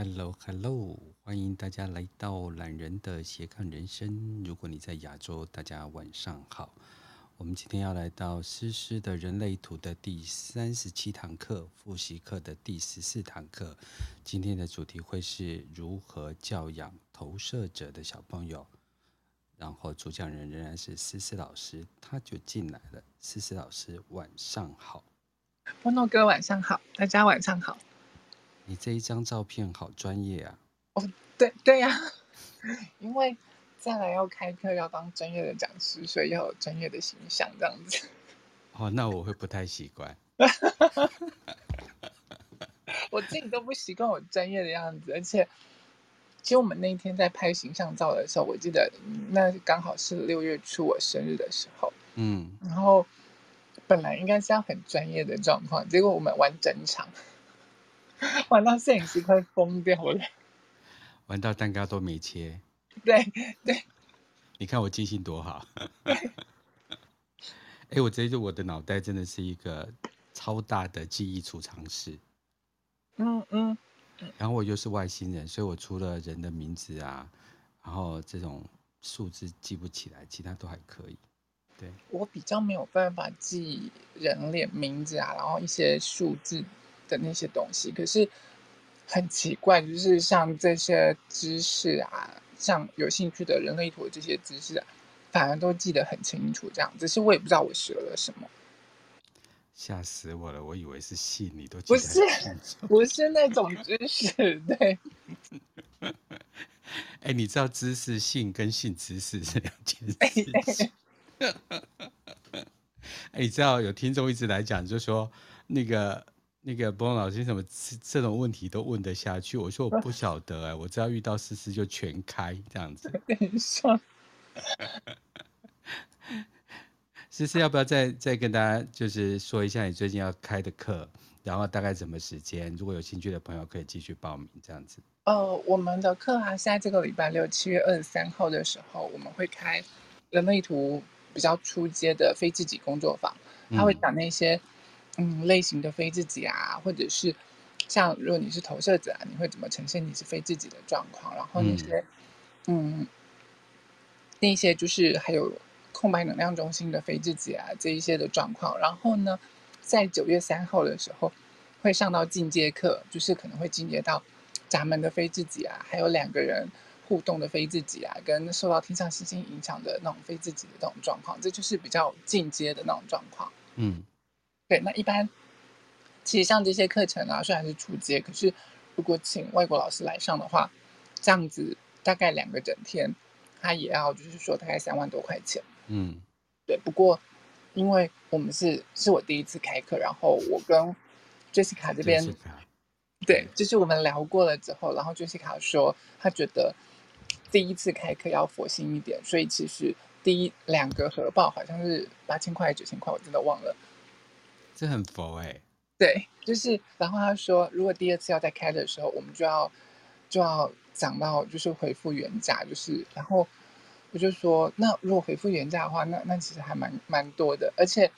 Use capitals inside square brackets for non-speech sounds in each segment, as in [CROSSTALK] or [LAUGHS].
Hello，Hello，欢迎大家来到懒人的斜杠人生。如果你在亚洲，大家晚上好。我们今天要来到诗诗的人类图的第三十七堂课复习课的第十四堂课。今天的主题会是如何教养投射者的小朋友。然后主讲人仍然是诗诗老师，他就进来了。诗诗老师，晚上好。波诺哥，晚上好，大家晚上好。你这一张照片好专业啊！哦，对对呀、啊，[LAUGHS] 因为再来要开课，要当专业的讲师，所以要有专业的形象这样子。[LAUGHS] 哦，那我会不太习惯。[LAUGHS] 我自己都不习惯我专业的样子，而且，其实我们那一天在拍形象照的时候，我记得那刚好是六月初我生日的时候，嗯，然后本来应该是要很专业的状况，结果我们玩整场。[LAUGHS] 玩到摄影师快疯掉了，[LAUGHS] 玩到蛋糕都没切。对对，你看我记性多好。[LAUGHS] 哎、欸，我觉得我的脑袋真的是一个超大的记忆储藏室。嗯嗯。然后我又是外星人，所以我除了人的名字啊，然后这种数字记不起来，其他都还可以。对。我比较没有办法记人脸名字啊，然后一些数字。的那些东西，可是很奇怪，就是像这些知识啊，像有兴趣的人类图的这些知识啊，反而都记得很清楚。这样，只是我也不知道我学了什么，吓死我了！我以为是信，你都不是，不是那种知识，对。[LAUGHS] 哎，你知道知识性跟性知识是两件事情。[LAUGHS] 哎，你知道有听众一直来讲，就说那个。那个波老师，什么这种问题都问得下去？我说我不晓得哎、欸，我只要遇到思思就全开这样子。跟你说，思思要不要再再跟大家就是说一下你最近要开的课，然后大概什么时间？如果有兴趣的朋友可以继续报名这样子。呃，我们的课啊，现在这个礼拜六七月二十三号的时候，我们会开人类图比较初阶的非自己工作坊，他会讲那些。嗯，类型的非自己啊，或者是像如果你是投射者啊，你会怎么呈现你是非自己的状况？然后那些嗯，嗯，那些就是还有空白能量中心的非自己啊，这一些的状况。然后呢，在九月三号的时候会上到进阶课，就是可能会进阶到闸门的非自己啊，还有两个人互动的非自己啊，跟受到天上星星影响的那种非自己的这种状况，这就是比较进阶的那种状况。嗯。对，那一般其实像这些课程啊，虽然是初阶，可是如果请外国老师来上的话，这样子大概两个整天，他也要就是说大概三万多块钱。嗯，对。不过因为我们是是我第一次开课，然后我跟 Jessica 这边对，就是我们聊过了之后，然后 Jessica 说她觉得第一次开课要佛心一点，所以其实第一两个核爆好像是八千块还是九千块，我真的忘了。这很佛哎、欸，对，就是，然后他说，如果第二次要再开的时候，我们就要就要讲到就是回复原价，就是，然后我就说，那如果回复原价的话，那那其实还蛮蛮多的，而且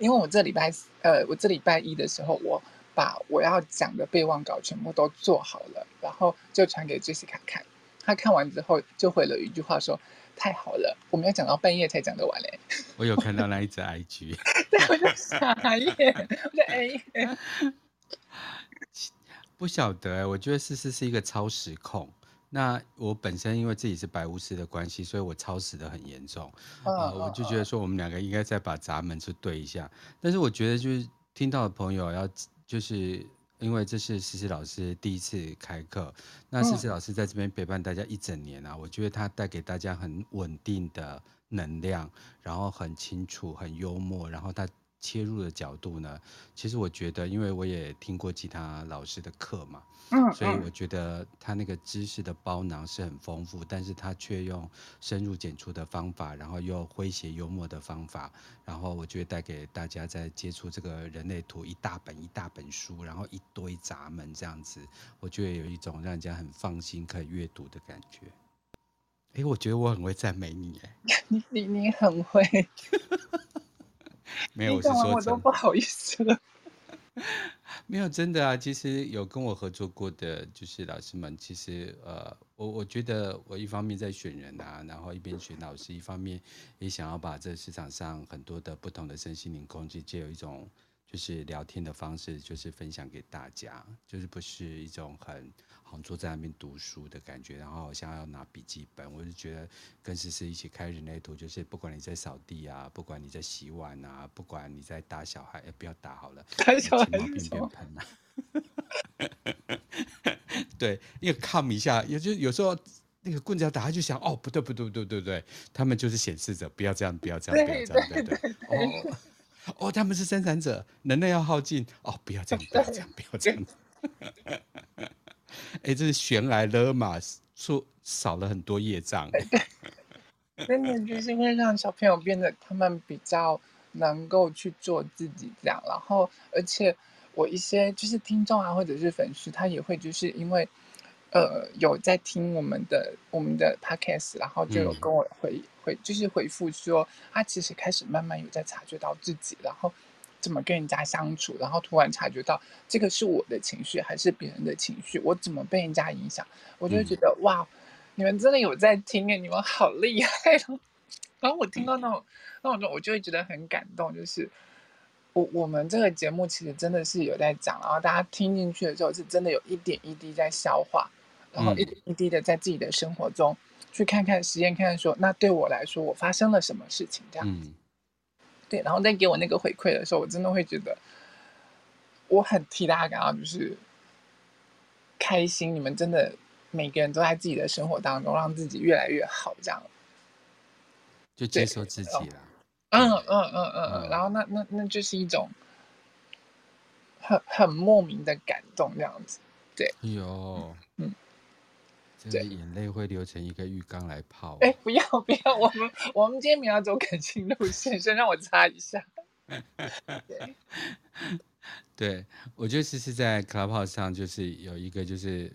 因为我这礼拜呃，我这礼拜一的时候，我把我要讲的备忘稿全部都做好了，然后就传给 Jessica 看，他看完之后就回了一句话说。太好了，我们要讲到半夜才讲得完嘞。我有看到那一只 IG，[LAUGHS] 对，我就傻眼，我就哎，不晓得哎，我觉得思思是一个超时控。那我本身因为自己是白巫师的关系，所以我超时的很严重。呃、哦，我就觉得说我们两个应该再把闸门去对一下。但是我觉得就是听到的朋友要就是。因为这是诗诗老师第一次开课，那诗诗老师在这边陪伴大家一整年啊，我觉得他带给大家很稳定的能量，然后很清楚、很幽默，然后他。切入的角度呢，其实我觉得，因为我也听过其他老师的课嘛，嗯，所以我觉得他那个知识的包囊是很丰富，但是他却用深入浅出的方法，然后又诙谐幽默的方法，然后我觉得带给大家在接触这个人类图一大本一大本书，然后一堆闸门这样子，我觉得有一种让人家很放心可以阅读的感觉。哎，我觉得我很会赞美你，[LAUGHS] 哎，你你你很会。[LAUGHS] 没有，我是说，我都不好意思了。[LAUGHS] 没有真的啊，其实有跟我合作过的就是老师们，其实呃，我我觉得我一方面在选人啊，然后一边选老师，一方面也想要把这市场上很多的不同的身心灵工具，借有一种就是聊天的方式，就是分享给大家，就是不是一种很。坐在那边读书的感觉，然后好像要拿笔记本，我就觉得跟思思一起开人类图，就是不管你在扫地啊，不管你在洗碗啊，不管你在打小孩，哎，不要打好了，[LAUGHS] 打小孩便便喷啊。[LAUGHS] 对，因为看一下，也就有时候那个棍子要打，他就想，哦，不对，不对，不对，对，对，他们就是显示着不要这样，不要这样，不要这样，对对，对。哦，哦，他们是生产者，能量要耗尽，哦，不要这样，不要这样，不要这样。[LAUGHS] 哎，这是悬来勒马，说少了很多业障。真的就是会让小朋友变得他们比较能够去做自己这样。然后，而且我一些就是听众啊，或者是粉丝，他也会就是因为呃有在听我们的我们的 podcast，然后就有跟我回、嗯、回就是回复说，他其实开始慢慢有在察觉到自己，然后。怎么跟人家相处，然后突然察觉到这个是我的情绪还是别人的情绪，我怎么被人家影响，我就觉得、嗯、哇，你们真的有在听哎，你们好厉害。[LAUGHS] 然后我听到那种那种，我就会觉得很感动，就是我我们这个节目其实真的是有在讲，然后大家听进去的时候是真的有一点一滴在消化，然后一点一滴的在自己的生活中去看看实验，看看说那对我来说我发生了什么事情这样。嗯对，然后再给我那个回馈的时候，我真的会觉得我很替大家感到就是开心。你们真的每个人都在自己的生活当中让自己越来越好，这样就接受自己了。嗯嗯嗯嗯嗯，然后那那那就是一种很很莫名的感动，这样子。对，有嗯。这个眼泪会流成一个浴缸来泡。哎，不要不要，我们我们今天没有走感情路线，先让我擦一下。[LAUGHS] 对，对我觉得其实，在 Clubhouse 上就是有一个，就是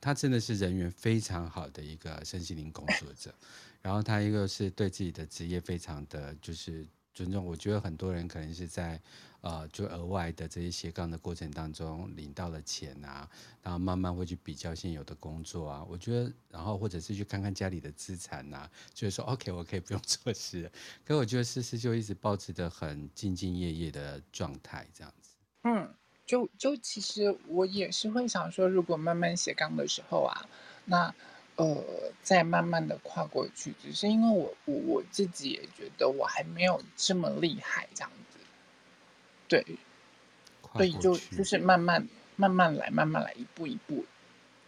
他真的是人缘非常好的一个身心灵工作者，[LAUGHS] 然后他一个是对自己的职业非常的就是尊重。我觉得很多人可能是在。呃，就额外的这些斜杠的过程当中领到了钱啊，然后慢慢会去比较现有的工作啊，我觉得，然后或者是去看看家里的资产啊，就是说，OK，我可以不用做事。可我觉得思思就一直保持着很兢兢业业的状态，这样子。嗯，就就其实我也是会想说，如果慢慢斜杠的时候啊，那呃，再慢慢的跨过去，只是因为我我我自己也觉得我还没有这么厉害，这样子。对，所以就就是慢慢慢慢来，慢慢来，一步一步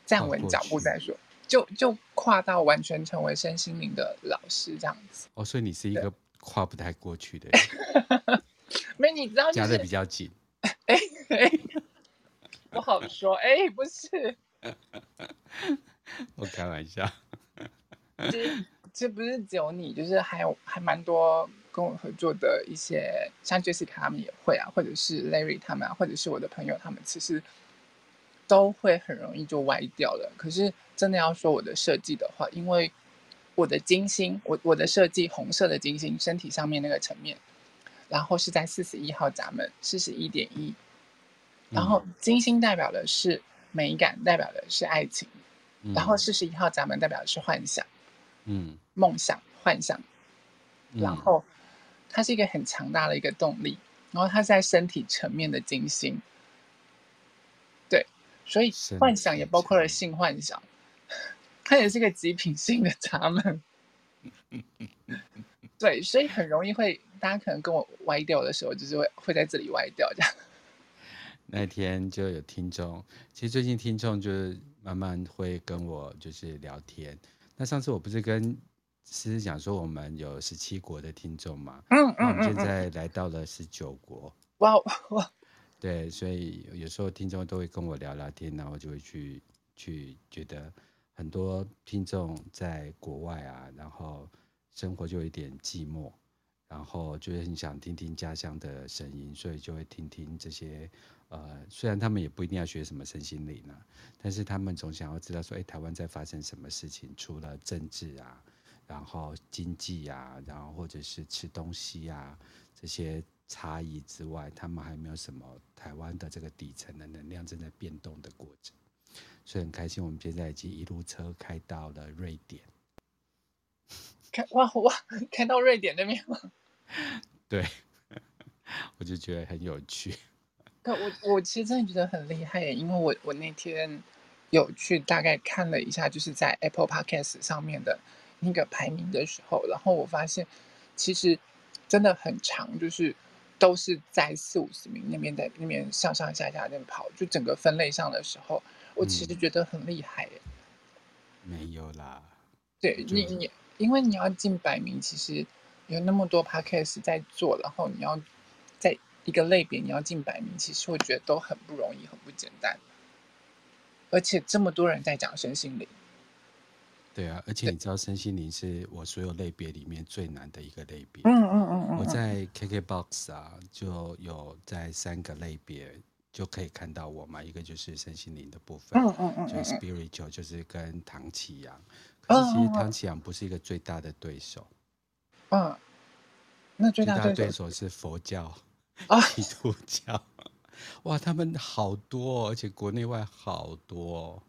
站稳脚步再说，就就跨到完全成为身心灵的老师这样子。哦，所以你是一个跨不太过去的人。[LAUGHS] 没，你知道夹的比较紧。[LAUGHS] 哎哎，不好说。哎，不是，[LAUGHS] 我开玩笑。这这不是只有你，就是还有还蛮多。跟我合作的一些，像 Jessica 他们也会啊，或者是 Larry 他们啊，或者是我的朋友他们，其实都会很容易就歪掉了。可是真的要说我的设计的话，因为我的金星，我我的设计红色的金星，身体上面那个层面，然后是在四十一号闸门，四十一点一，然后金星代表的是美感，代表的是爱情，然后四十一号闸门代表的是幻想，嗯，梦想，幻想，然后。它是一个很强大的一个动力，然后它在身体层面的金星，对，所以幻想也包括了性幻想，它也是个极品性的闸门，[LAUGHS] 对，所以很容易会，大家可能跟我歪掉的时候，就是会会在这里歪掉这样。[LAUGHS] 那天就有听众，其实最近听众就是慢慢会跟我就是聊天，那上次我不是跟。是讲说我们有十七国的听众嘛？嗯嗯，我们现在来到了十九国。哇哇！对，所以有时候听众都会跟我聊聊天，然后就会去去觉得很多听众在国外啊，然后生活就有一点寂寞，然后就是很想听听家乡的声音，所以就会听听这些呃，虽然他们也不一定要学什么身心灵啊，但是他们总想要知道说，哎，台湾在发生什么事情？除了政治啊。然后经济啊，然后或者是吃东西啊，这些差异之外，他们还没有什么台湾的这个底层的能量正在变动的过程，所以很开心，我们现在已经一路车开到了瑞典，开哇哇，开到瑞典那边吗？对，我就觉得很有趣。可我我其实真的觉得很厉害耶，因为我我那天有去大概看了一下，就是在 Apple Podcast 上面的那个排名的时候，然后我发现其实真的很长，就是都是在四五十名那边在那边上上下下那边跑，就整个分类上的时候，我其实觉得很厉害耶。嗯、没有啦，对你你，因为你要进百名，其实有那么多 Podcast 在做，然后你要在。一个类别你要进百名，其实我觉得都很不容易，很不简单。而且这么多人在讲身心灵，对啊，而且你知道身心灵是我所有类别里面最难的一个类别。嗯嗯嗯嗯。我在 KKBOX 啊，就有在三个类别就可以看到我嘛，一个就是身心灵的部分，嗯嗯嗯，就 spiritual 就是跟唐启阳，可是其实唐启阳不是一个最大的对手。嗯，那最大的对手是佛教。[LAUGHS] 啊，基督教，哇，他们好多，而且国内外好多。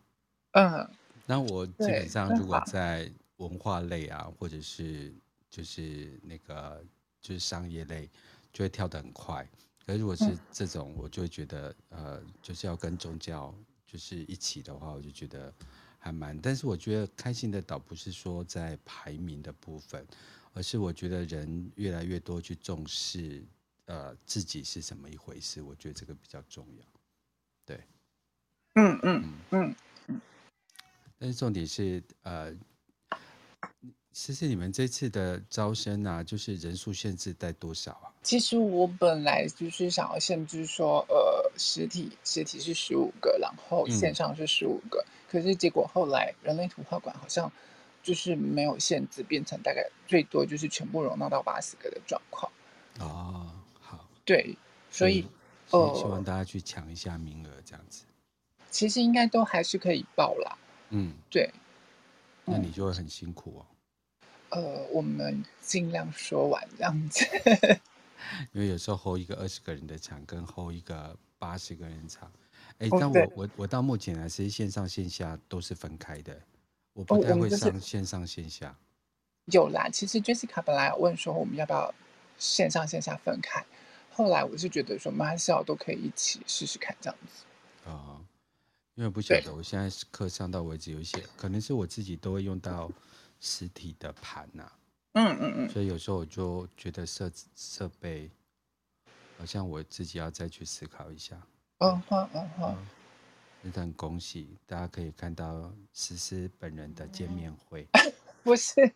嗯，那我基本上如果在文化类啊，或者是就是那个就是商业类，就会跳得很快。可是如果是这种，我就会觉得呃，就是要跟宗教就是一起的话，我就觉得还蛮。但是我觉得开心的倒不是说在排名的部分，而是我觉得人越来越多去重视。呃，自己是怎么一回事？我觉得这个比较重要。对，嗯嗯嗯嗯。但是重点是，呃，其实你们这次的招生啊，就是人数限制在多少啊？其实我本来就是想要限制说，呃，实体实体是十五个，然后线上是十五个。嗯。可是结果后来人类图画馆好像就是没有限制，变成大概最多就是全部容纳到八十个的状况。哦。好对，所以，所以希望大家去抢一下名额，这样子。其实应该都还是可以报啦。嗯，对。那你就会很辛苦哦。呃，我们尽量说完这样子。[LAUGHS] 因为有时候 hold 一个二十个人的场，跟 hold 一个八十个人场，哎，但我我我到目前来是线上线下都是分开的，我不太会上线上线下。有啦，其实 Jessica 本来问说我们要不要线上线下分开。后来我是觉得说，蛮小都可以一起试试看这样子。啊、哦，因为不晓得，我现在课上到为止有一些，可能是我自己都会用到实体的盘呐、啊。嗯嗯嗯。所以有时候我就觉得设设备，好像我自己要再去思考一下。嗯好嗯哼。真的很恭喜，大家可以看到思思本人的见面会。[LAUGHS] 不是。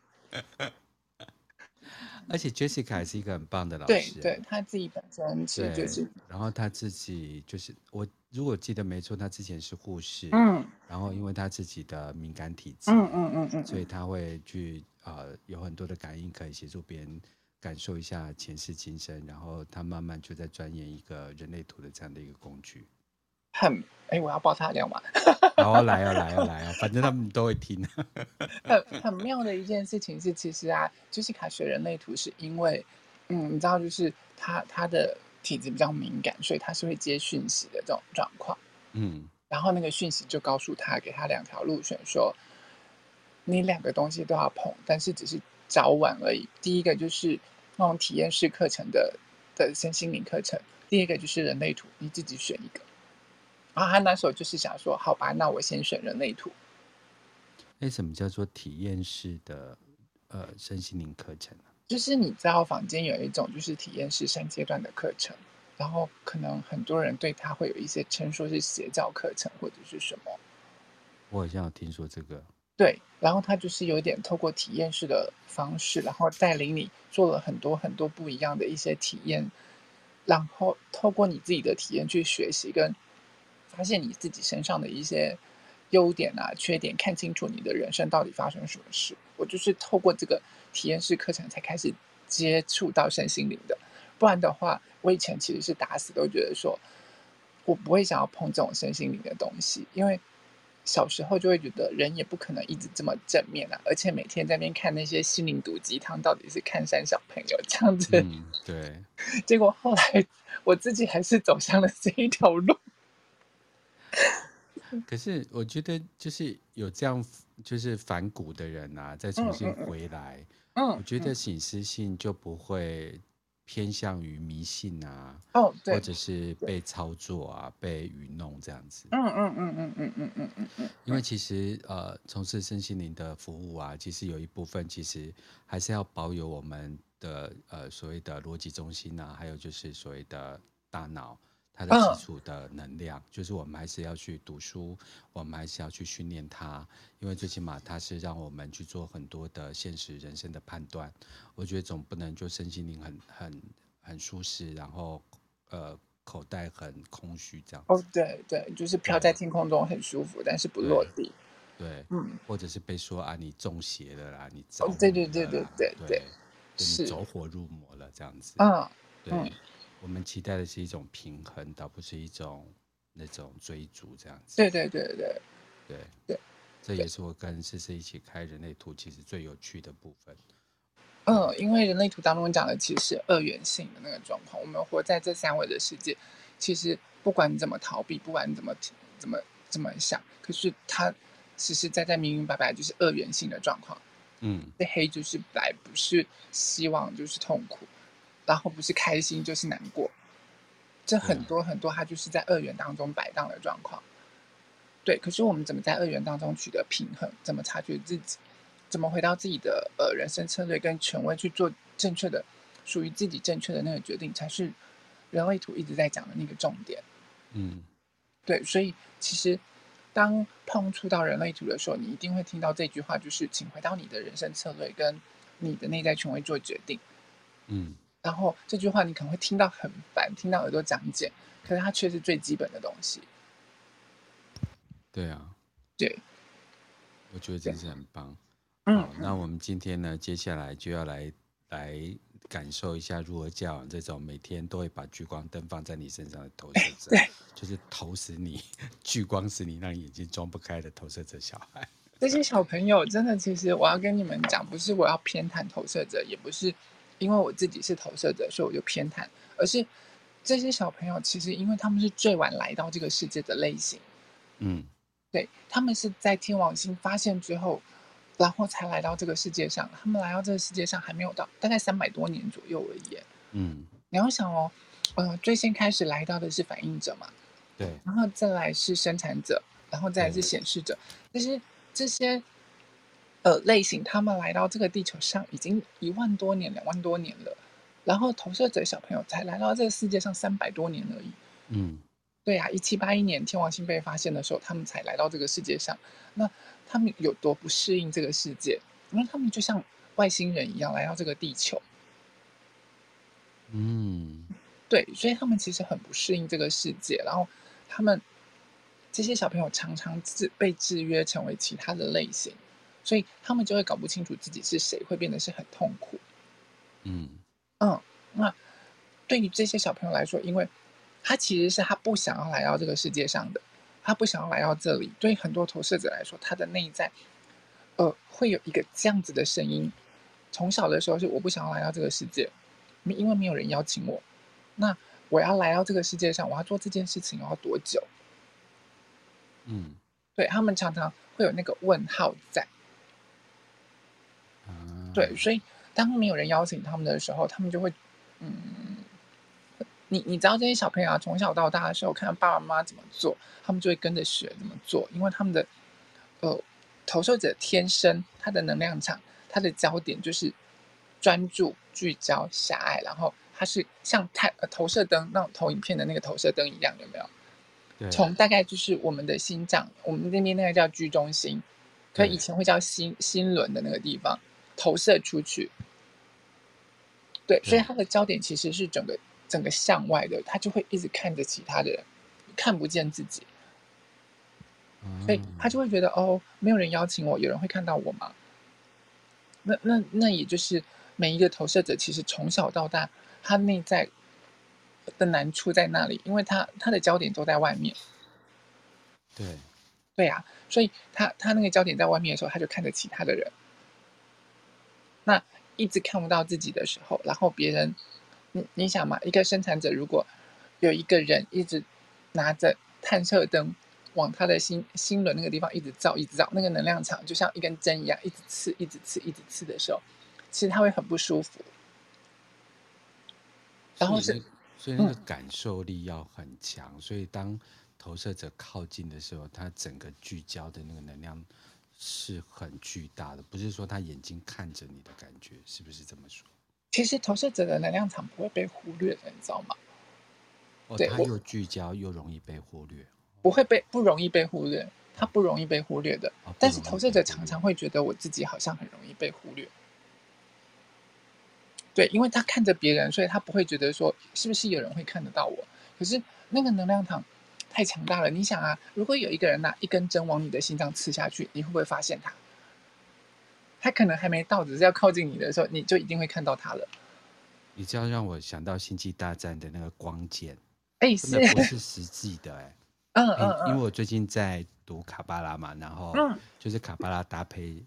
而且 Jessica 也是一个很棒的老师，对，对，他自己本身是就是，然后他自己就是我如果记得没错，他之前是护士，嗯，然后因为他自己的敏感体质，嗯嗯嗯嗯，所以他会去呃有很多的感应可以协助别人感受一下前世今生，然后他慢慢就在钻研一个人类图的这样的一个工具。很哎，我要爆他料吗？[LAUGHS] 然后来啊来啊来啊，反正他们都会听。[LAUGHS] 很很妙的一件事情是，其实啊，就是卡学人类图，是因为，嗯，你知道，就是他他的体质比较敏感，所以他是会接讯息的这种状况。嗯，然后那个讯息就告诉他，给他两条路选，说你两个东西都要碰，但是只是早晚而已。第一个就是那种体验式课程的的身心灵课程，第二个就是人类图，你自己选一个。然后他那时候就是想说，好吧，那我先选人类图。为什么叫做体验式的呃身心灵课程呢？就是你知道房间有一种就是体验式三阶段的课程，然后可能很多人对他会有一些称说是邪教课程或者是什么。我好像有听说这个。对，然后他就是有点透过体验式的方式，然后带领你做了很多很多不一样的一些体验，然后透过你自己的体验去学习跟。发现你自己身上的一些优点啊、缺点，看清楚你的人生到底发生什么事。我就是透过这个体验式课程才开始接触到身心灵的，不然的话，我以前其实是打死都觉得说，我不会想要碰这种身心灵的东西，因为小时候就会觉得人也不可能一直这么正面啊，而且每天在那边看那些心灵毒鸡汤，到底是看山小朋友这样子。嗯，对。[LAUGHS] 结果后来我自己还是走向了这一条路。可是我觉得，就是有这样就是反骨的人啊，再重新回来，嗯，我觉得醒思性就不会偏向于迷信啊，哦，对，或者是被操作啊，被愚弄这样子。嗯嗯嗯嗯嗯嗯嗯嗯嗯。因为其实呃，从事身心灵的服务啊，其实有一部分其实还是要保有我们的呃所谓的逻辑中心啊，还有就是所谓的大脑。它的基础的能量，就是我们还是要去读书，我们还是要去训练它，因为最起码它是让我们去做很多的现实人生的判断。我觉得总不能就身心灵很很很舒适，然后呃口袋很空虚这样。哦，对对，就是飘在天空中很舒服，但是不落地。对，嗯，或者是被说啊，你中邪了啦，你着、哦、对对对对对对，对你走火入魔了这样子。嗯，对。嗯我们期待的是一种平衡，倒不是一种那种追逐这样子。对对对对对对，对，这也是我跟思思一起开人类图其实最有趣的部分。嗯，因为人类图当中讲的其实是二元性的那个状况，我们活在这三维的世界，其实不管你怎么逃避，不管你怎么怎么怎么想，可是它实实在在明明白白就是二元性的状况。嗯，是黑就是白，不是希望就是痛苦。然后不是开心就是难过，这很多很多，它就是在二元当中摆荡的状况。对，可是我们怎么在二元当中取得平衡？怎么察觉自己？怎么回到自己的呃人生策略跟权威去做正确的、属于自己正确的那个决定，才是人类图一直在讲的那个重点。嗯，对，所以其实当碰触到人类图的时候，你一定会听到这句话，就是请回到你的人生策略跟你的内在权威做决定。嗯。然后这句话你可能会听到很烦，听到耳朵长茧，可是它却是最基本的东西。对啊，对，我觉得真是很棒。嗯，那我们今天呢，接下来就要来来感受一下如何教养这种每天都会把聚光灯放在你身上的投射者，对，[LAUGHS] 就是投死你，聚光使你让眼睛装不开的投射者小孩。这些小朋友真的，其实我要跟你们讲，不是我要偏袒投射者，也不是。因为我自己是投射者，所以我就偏袒。而是这些小朋友，其实因为他们是最晚来到这个世界的类型，嗯，对，他们是在天王星发现之后，然后才来到这个世界上。他们来到这个世界上还没有到，大概三百多年左右而已。嗯，你要想哦，呃，最先开始来到的是反应者嘛，对，然后再来是生产者，然后再来是显示者，但是这些。呃，类型他们来到这个地球上已经一万多年、两万多年了，然后投射者小朋友才来到这个世界上三百多年而已。嗯，对呀、啊，一七八一年天王星被发现的时候，他们才来到这个世界上。那他们有多不适应这个世界？因为他们就像外星人一样来到这个地球。嗯，对，所以他们其实很不适应这个世界。然后他们这些小朋友常常制被制约成为其他的类型。所以他们就会搞不清楚自己是谁，会变得是很痛苦。嗯嗯，那对于这些小朋友来说，因为他其实是他不想要来到这个世界上的，他不想要来到这里。对很多投射者来说，他的内在呃会有一个这样子的声音。从小的时候是我不想要来到这个世界，因为没有人邀请我。那我要来到这个世界上，我要做这件事情要多久？嗯，对，他们常常会有那个问号在。对，所以当没有人邀请他们的时候，他们就会，嗯，你你知道这些小朋友啊，从小到大的时候，看爸爸妈妈怎么做，他们就会跟着学怎么做，因为他们的，呃，投射者天生他的能量场，他的焦点就是专注、聚焦、狭隘，然后他是像太呃投射灯那种投影片的那个投射灯一样，有没有？对。从大概就是我们的心脏，我们那边那个叫居中心，可以前会叫心心轮的那个地方。投射出去，对，所以他的焦点其实是整个整个向外的，他就会一直看着其他的人，看不见自己，所以他就会觉得哦，没有人邀请我，有人会看到我吗？那那那也就是每一个投射者，其实从小到大，他内在的难处在那里，因为他他的焦点都在外面，对，对呀、啊，所以他他那个焦点在外面的时候，他就看着其他的人。那一直看不到自己的时候，然后别人，你你想嘛，一个生产者如果有一个人一直拿着探测灯往他的心心轮那个地方一直照，一直照，那个能量场就像一根针一样，一直刺，一直刺，一直刺的时候，其实他会很不舒服。然后是，所以那个感受力要很强，嗯、所以当投射者靠近的时候，他整个聚焦的那个能量。是很巨大的，不是说他眼睛看着你的感觉，是不是这么说？其实投射者的能量场不会被忽略的，你知道吗？哦，他又聚焦又容易被忽略，不会被不容易被忽略，他不容易被忽略的。哦、但是投射者常常会觉得我自己好像很容易被忽略。对，因为他看着别人，所以他不会觉得说是不是有人会看得到我。可是那个能量场。太强大了！你想啊，如果有一个人拿一根针往你的心脏刺下去，你会不会发现他？他可能还没到，只是要靠近你的时候，你就一定会看到他了。你这样让我想到《星际大战》的那个光剑，哎，是不是实际的？哎，嗯嗯，因为我最近在读卡巴拉嘛，然后就是卡巴拉搭配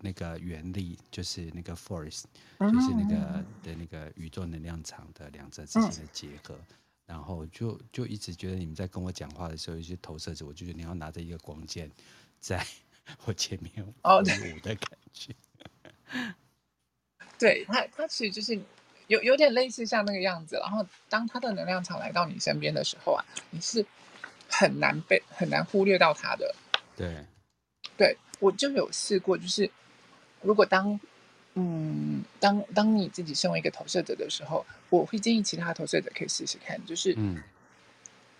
那个原力，就是那个 force，就是那个的那个宇宙能量场的两者之间的结合。然后就就一直觉得你们在跟我讲话的时候，有些投射者，我就觉得你要拿着一个光剑，在 [LAUGHS] 我前面哦，舞的感觉。[LAUGHS] 对他，他其实就是有有点类似像那个样子。然后当他的能量场来到你身边的时候啊，你是很难被很难忽略到他的。对，对我就有试过，就是如果当。嗯，当当你自己身为一个投射者的时候，我会建议其他投射者可以试试看，就是，嗯，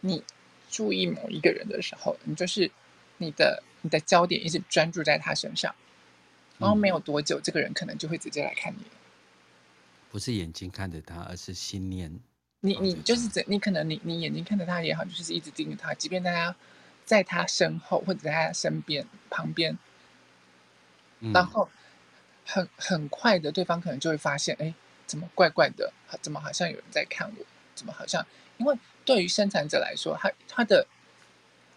你注意某一个人的时候，你就是你的你的焦点一直专注在他身上，然后没有多久，嗯，这个人可能就会直接来看你。不是眼睛看着他，而是心念。你你就是这，你可能你你眼睛看着他也好，就是一直盯着他，即便大家在他身后或者在他身边旁边，嗯，然后。很很快的，对方可能就会发现，哎，怎么怪怪的？怎么好像有人在看我？怎么好像？因为对于生产者来说，他他的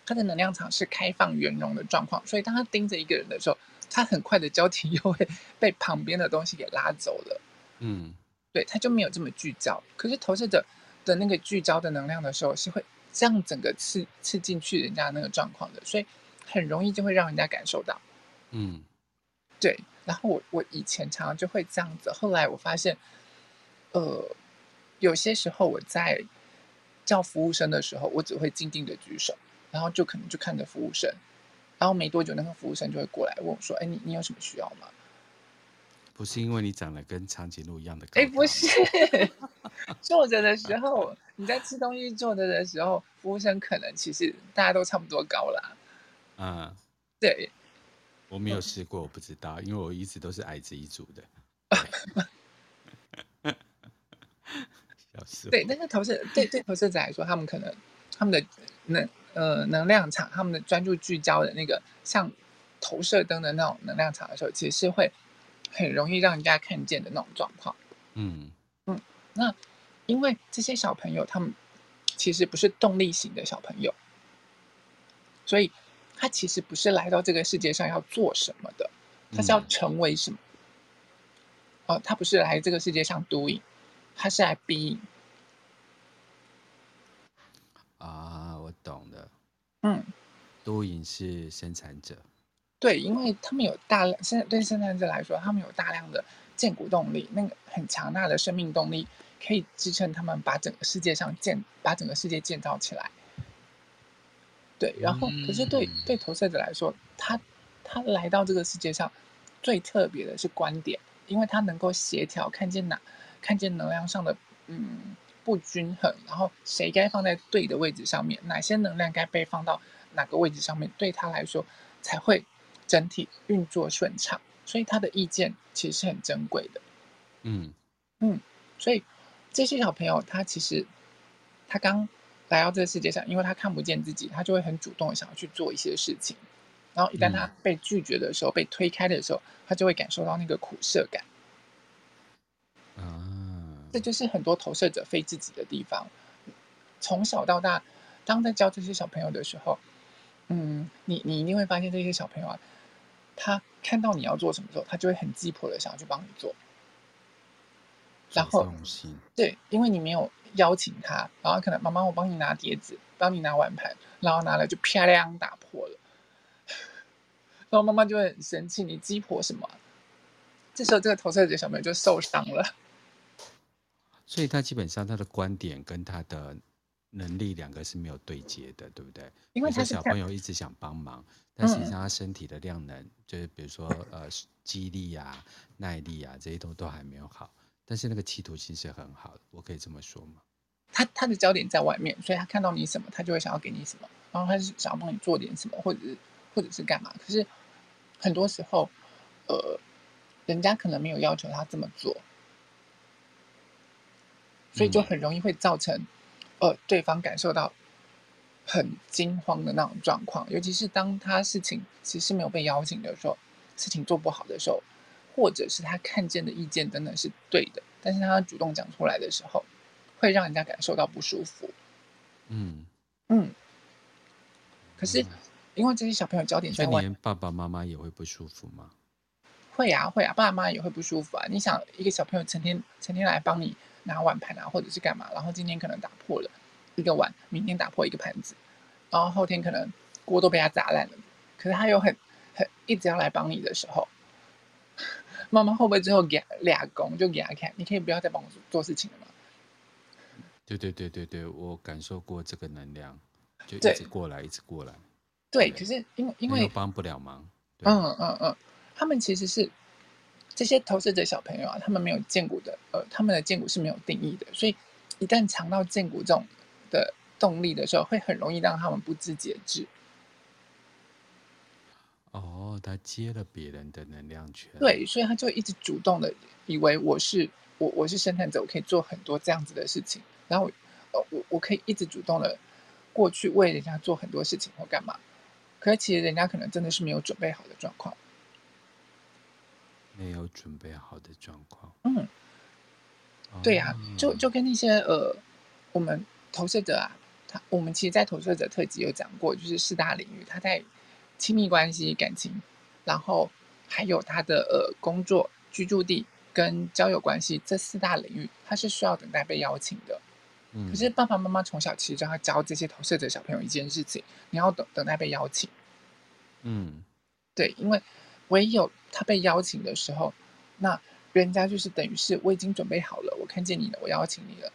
他的能量场是开放圆融的状况，所以当他盯着一个人的时候，他很快的焦点又会 [LAUGHS] 被旁边的东西给拉走了。嗯，对，他就没有这么聚焦。可是投射者的那个聚焦的能量的时候，是会这样整个刺刺进去人家那个状况的，所以很容易就会让人家感受到。嗯，对。然后我我以前常常就会这样子，后来我发现，呃，有些时候我在叫服务生的时候，我只会静静的举手，然后就可能就看着服务生，然后没多久那个服务生就会过来问我说：“哎，你你有什么需要吗？”不是因为你长得跟长颈鹿一样的，哎，不是，[LAUGHS] 坐着的时候你在吃东西坐着的时候，服务生可能其实大家都差不多高啦。嗯，对。我没有试过，我不知道，因为我一直都是矮子一组的。[LAUGHS] 对，但是投射对对投射者来说，他们可能他们的能呃能量场，他们的专注聚焦的那个像投射灯的那种能量场的时候，其实是会很容易让人家看见的那种状况。嗯嗯，那因为这些小朋友他们其实不是动力型的小朋友，所以。他其实不是来到这个世界上要做什么的，他是要成为什么？嗯、哦，他不是来这个世界上 doing，他是来 being。啊，我懂了。嗯，doing 是生产者。对，因为他们有大量生对生产者来说，他们有大量的建骨动力，那个很强大的生命动力，可以支撑他们把整个世界上建把整个世界建造起来。对，然后可是对对投射者来说，他他来到这个世界上，最特别的是观点，因为他能够协调，看见哪看见能量上的嗯不均衡，然后谁该放在对的位置上面，哪些能量该被放到哪个位置上面，对他来说才会整体运作顺畅。所以他的意见其实是很珍贵的。嗯嗯，所以这些小朋友他其实他刚。来到这个世界上，因为他看不见自己，他就会很主动想要去做一些事情。然后一旦他被拒绝的时候，嗯、被推开的时候，他就会感受到那个苦涩感。啊，这就是很多投射者非自己的地方。从小到大，当在教这些小朋友的时候，嗯，你你一定会发现这些小朋友啊，他看到你要做什么时候，他就会很急迫的想要去帮你做。然后，对，因为你没有邀请他，然后可能妈妈我帮你拿碟子，帮你拿碗盘，然后拿了就啪亮打破了，[LAUGHS] 然后妈妈就会很生气，你鸡婆什么？这时候这个投射者小朋友就受伤了。[LAUGHS] 所以他基本上他的观点跟他的能力两个是没有对接的，对不对？因为他小朋友一直想帮忙，但实际上他身体的量能，嗯、就是比如说呃肌力啊、耐力啊这些都都还没有好。但是那个企图心是很好的，我可以这么说吗？他他的焦点在外面，所以他看到你什么，他就会想要给你什么，然后他是想要帮你做点什么，或者是或者是干嘛。可是很多时候，呃，人家可能没有要求他这么做，所以就很容易会造成，呃，对方感受到很惊慌的那种状况。尤其是当他事情其实没有被邀请的时候，事情做不好的时候。或者是他看见的意见等等是对的，但是他主动讲出来的时候，会让人家感受到不舒服。嗯嗯。可是因为这些小朋友焦点在外，连爸爸妈妈也会不舒服吗？会啊会啊，爸爸妈妈也会不舒服啊。你想，一个小朋友成天成天来帮你拿碗盘啊，或者是干嘛，然后今天可能打破了一个碗，明天打破一个盘子，然后后天可能锅都被他砸烂了，可是他又很很一直要来帮你的时候。妈妈会不会最后给俩工就给他看？你可以不要再帮我做事情了吗？对对对对对，我感受过这个能量，就一直过来，一直过来。对，可是因为因为帮不了忙。嗯嗯嗯，他们其实是这些投射者小朋友啊，他们没有见骨的，呃，他们的见骨是没有定义的，所以一旦尝到见骨这种的动力的时候，会很容易让他们不知节制。哦，他接了别人的能量圈，对，所以他就一直主动的以为我是我，我是生产者，我可以做很多这样子的事情，然后，呃，我我可以一直主动的过去为人家做很多事情或干嘛，可是其实人家可能真的是没有准备好的状况，没有准备好的状况，嗯，对呀、啊，就就跟那些呃，我们投射者啊，他我们其实，在投射者特辑有讲过，就是四大领域，他在。亲密关系、感情，然后还有他的呃工作、居住地跟交友关系这四大领域，他是需要等待被邀请的。嗯，可是爸爸妈妈从小其实就要教这些投射者小朋友一件事情：你要等等待被邀请。嗯，对，因为唯有他被邀请的时候，那人家就是等于是我已经准备好了，我看见你了，我邀请你了，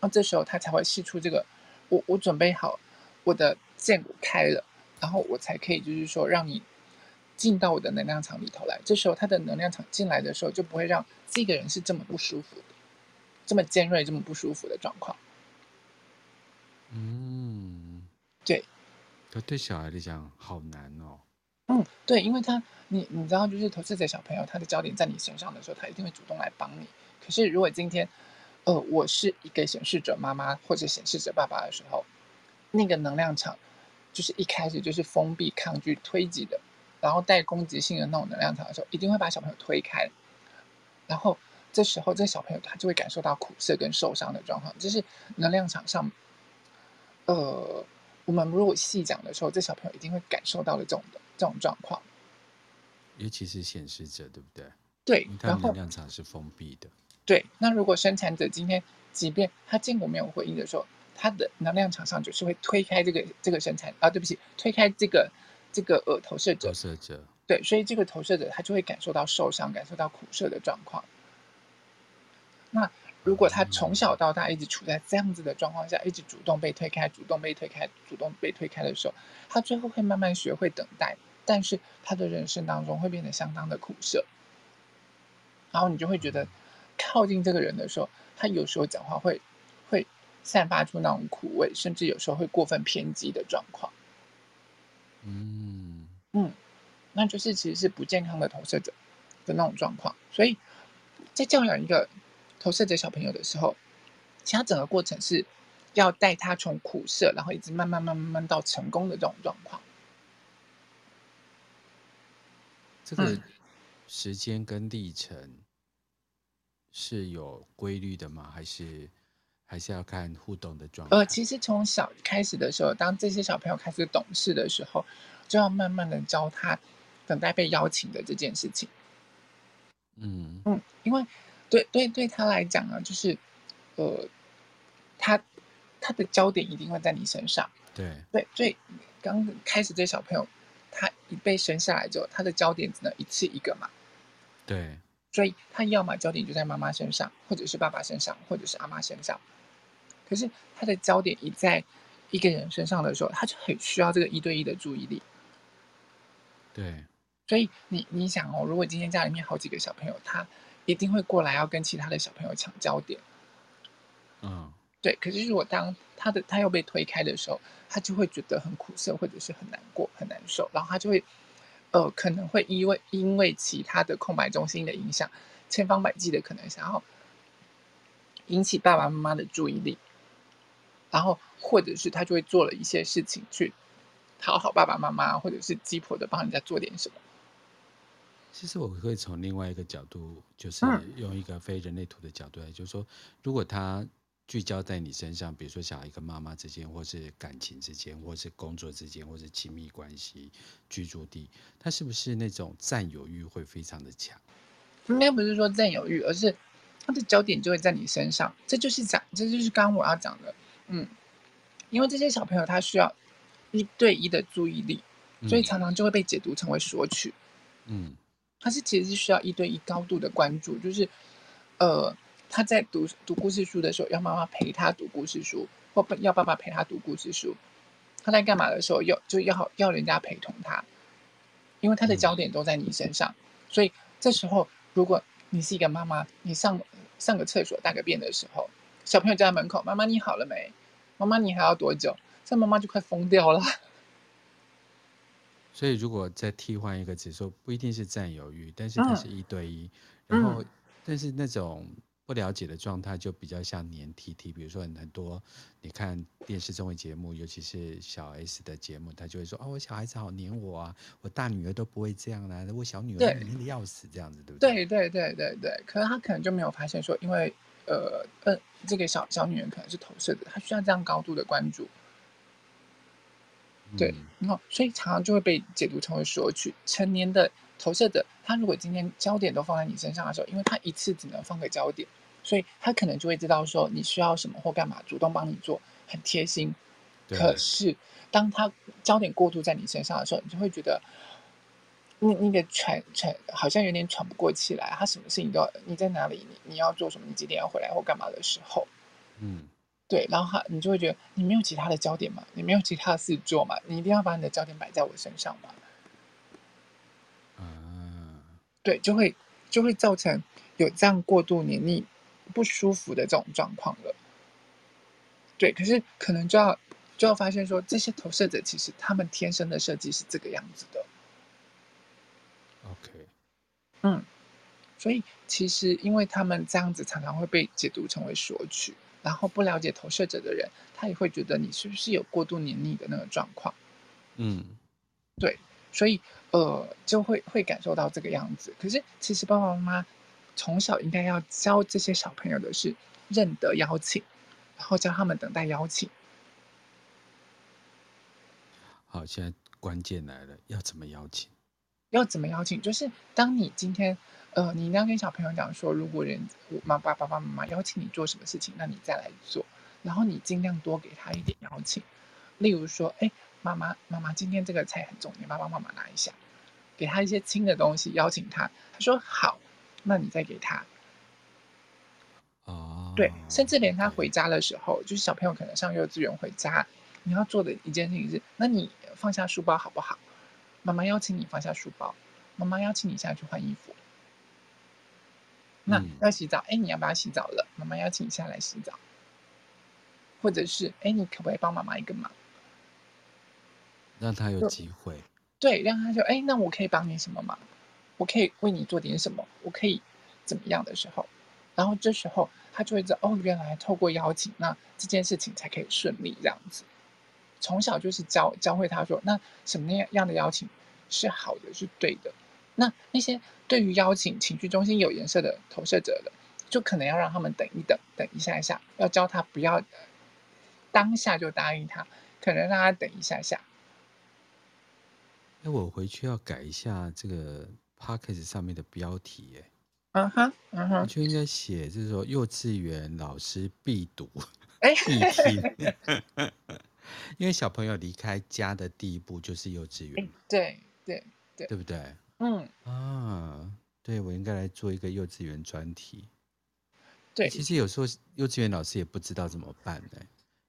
那这时候他才会试出这个我我准备好，我的剑骨开了。然后我才可以，就是说，让你进到我的能量场里头来。这时候，他的能量场进来的时候，就不会让这个人是这么不舒服的，这么尖锐、这么不舒服的状况。嗯，对。可对小孩来讲，好难哦。嗯，对，因为他，你你知道，就是投射者小朋友，他的焦点在你身上的时候，他一定会主动来帮你。可是，如果今天，呃，我是一个显示者妈妈或者显示者爸爸的时候，那个能量场。就是一开始就是封闭、抗拒、推挤的，然后带攻击性的那种能量场的时候，一定会把小朋友推开。然后这时候，这小朋友他就会感受到苦涩跟受伤的状况。就是能量场上，呃，我们如果细讲的时候，这小朋友一定会感受到的这种的这种状况。尤其是显示者，对不对？对，然后能量场是封闭的。对，那如果生产者今天即便他见过没有回应的时候。他的能量场上就是会推开这个这个生产啊，对不起，推开这个这个呃投射者。投射者。对，所以这个投射者他就会感受到受伤，感受到苦涩的状况。那如果他从小到大一直处在这样子的状况下，一直主动被推开，主动被推开，主动被推开的时候，他最后会慢慢学会等待，但是他的人生当中会变得相当的苦涩。然后你就会觉得靠近这个人的时候，他有时候讲话会会。散发出那种苦味，甚至有时候会过分偏激的状况。嗯嗯，那就是其实是不健康的投射者的那种状况。所以在教养一个投射者小朋友的时候，其他整个过程是要带他从苦涩，然后一直慢慢慢慢慢到成功的这种状况。这个时间跟历程是有规律的吗？还是？还是要看互动的状态？呃，其实从小开始的时候，当这些小朋友开始懂事的时候，就要慢慢的教他等待被邀请的这件事情。嗯嗯，因为对对对他来讲啊，就是呃，他他的焦点一定会在你身上。对对，所以刚开始这小朋友，他一被生下来之后，他的焦点只能一次一个嘛。对，所以他要么焦点就在妈妈身上，或者是爸爸身上，或者是阿妈身上。可是他的焦点一在一个人身上的时候，他就很需要这个一对一的注意力。对，所以你你想哦，如果今天家里面好几个小朋友，他一定会过来要跟其他的小朋友抢焦点。嗯，对。可是如果当他的他又被推开的时候，他就会觉得很苦涩，或者是很难过、很难受，然后他就会呃可能会因为因为其他的空白中心的影响，千方百计的可能想要引起爸爸妈妈的注意力。然后，或者是他就会做了一些事情去讨好爸爸妈妈，或者是鸡婆的帮人家做点什么。其实我会从另外一个角度，就是用一个非人类图的角度来，就是说，如果他聚焦在你身上，比如说小孩跟妈妈之间，或是感情之间，或是工作之间，或是亲密关系、居住地，他是不是那种占有欲会非常的强？应该不是说占有欲，而是他的焦点就会在你身上。这就是讲，这就是刚刚我要讲的。嗯，因为这些小朋友他需要一对一的注意力，所以常常就会被解读成为索取。嗯，他是其实是需要一对一高度的关注，就是呃，他在读读故事书的时候，要妈妈陪他读故事书，或要爸爸陪他读故事书。他在干嘛的时候，要就要要人家陪同他，因为他的焦点都在你身上。所以这时候，如果你是一个妈妈，你上上个厕所大个便的时候，小朋友就在门口，妈妈你好了没？妈妈，你还要多久？这妈妈就快疯掉了。[LAUGHS] 所以，如果再替换一个指数，不一定是占有欲，但是它是一对一。嗯、然后，但是那种不了解的状态，就比较像黏 T T。比如说，很多你看电视综艺节目，尤其是小 S 的节目，他就会说：“哦，我小孩子好黏我啊，我大女儿都不会这样啦、啊，我小女儿黏的要死，这样子，对不对？”对对对对对。可是他可能就没有发现说，因为。呃呃，这个小小女人可能是投射的，她需要这样高度的关注，对，然后所以常常就会被解读成为索取。成年的投射者，他如果今天焦点都放在你身上的时候，因为他一次只能放个焦点，所以他可能就会知道说你需要什么或干嘛，主动帮你做，很贴心。可是当他焦点过度在你身上的时候，你就会觉得。那那个喘喘好像有点喘不过气来，他什么事情都要，你在哪里？你你要做什么？你几点要回来或干嘛的时候，嗯，对，然后他你就会觉得你没有其他的焦点嘛，你没有其他的事做嘛，你一定要把你的焦点摆在我身上嘛，嗯，对，就会就会造成有这样过度黏腻不舒服的这种状况了，对，可是可能就要就要发现说，这些投射者其实他们天生的设计是这个样子的。嗯，所以其实因为他们这样子常常会被解读成为索取，然后不了解投射者的人，他也会觉得你是不是有过度黏腻的那个状况。嗯，对，所以呃就会会感受到这个样子。可是其实爸爸妈妈从小应该要教这些小朋友的是认得邀请，然后教他们等待邀请。好，现在关键来了，要怎么邀请？要怎么邀请？就是当你今天，呃，你一定要跟小朋友讲说，如果人妈爸爸爸妈妈邀请你做什么事情，那你再来做。然后你尽量多给他一点邀请，例如说，哎，妈妈妈妈今天这个菜很重，你帮帮妈妈拿一下，给他一些轻的东西，邀请他。他说好，那你再给他。哦，对，甚至连他回家的时候，就是小朋友可能上幼稚园回家，你要做的一件事情是，那你放下书包好不好？妈妈邀请你放下书包，妈妈邀请你下去换衣服。那要洗澡，哎，你要不要洗澡了？妈妈邀请你下来洗澡。或者是，哎，你可不可以帮妈妈一个忙？让他有机会。对，让他说，哎，那我可以帮你什么忙？我可以为你做点什么？我可以怎么样的时候？然后这时候他就会知道，哦，原来透过邀请，那这件事情才可以顺利这样子。从小就是教教会他说，那什么样的邀请是好的，是对的。那那些对于邀请情绪中心有颜色的投射者的，就可能要让他们等一等，等一下下，要教他不要当下就答应他，可能让他等一下下。那，我回去要改一下这个 podcast 上面的标题，哎，嗯哼，嗯哼，就应该写就是说幼稚园老师必读，哎，必听，[LAUGHS] 因为小朋友离开家的第一步就是幼稚园，对对对，对不对？嗯啊，对，我应该来做一个幼稚园专题。对，其实有时候幼稚园老师也不知道怎么办呢，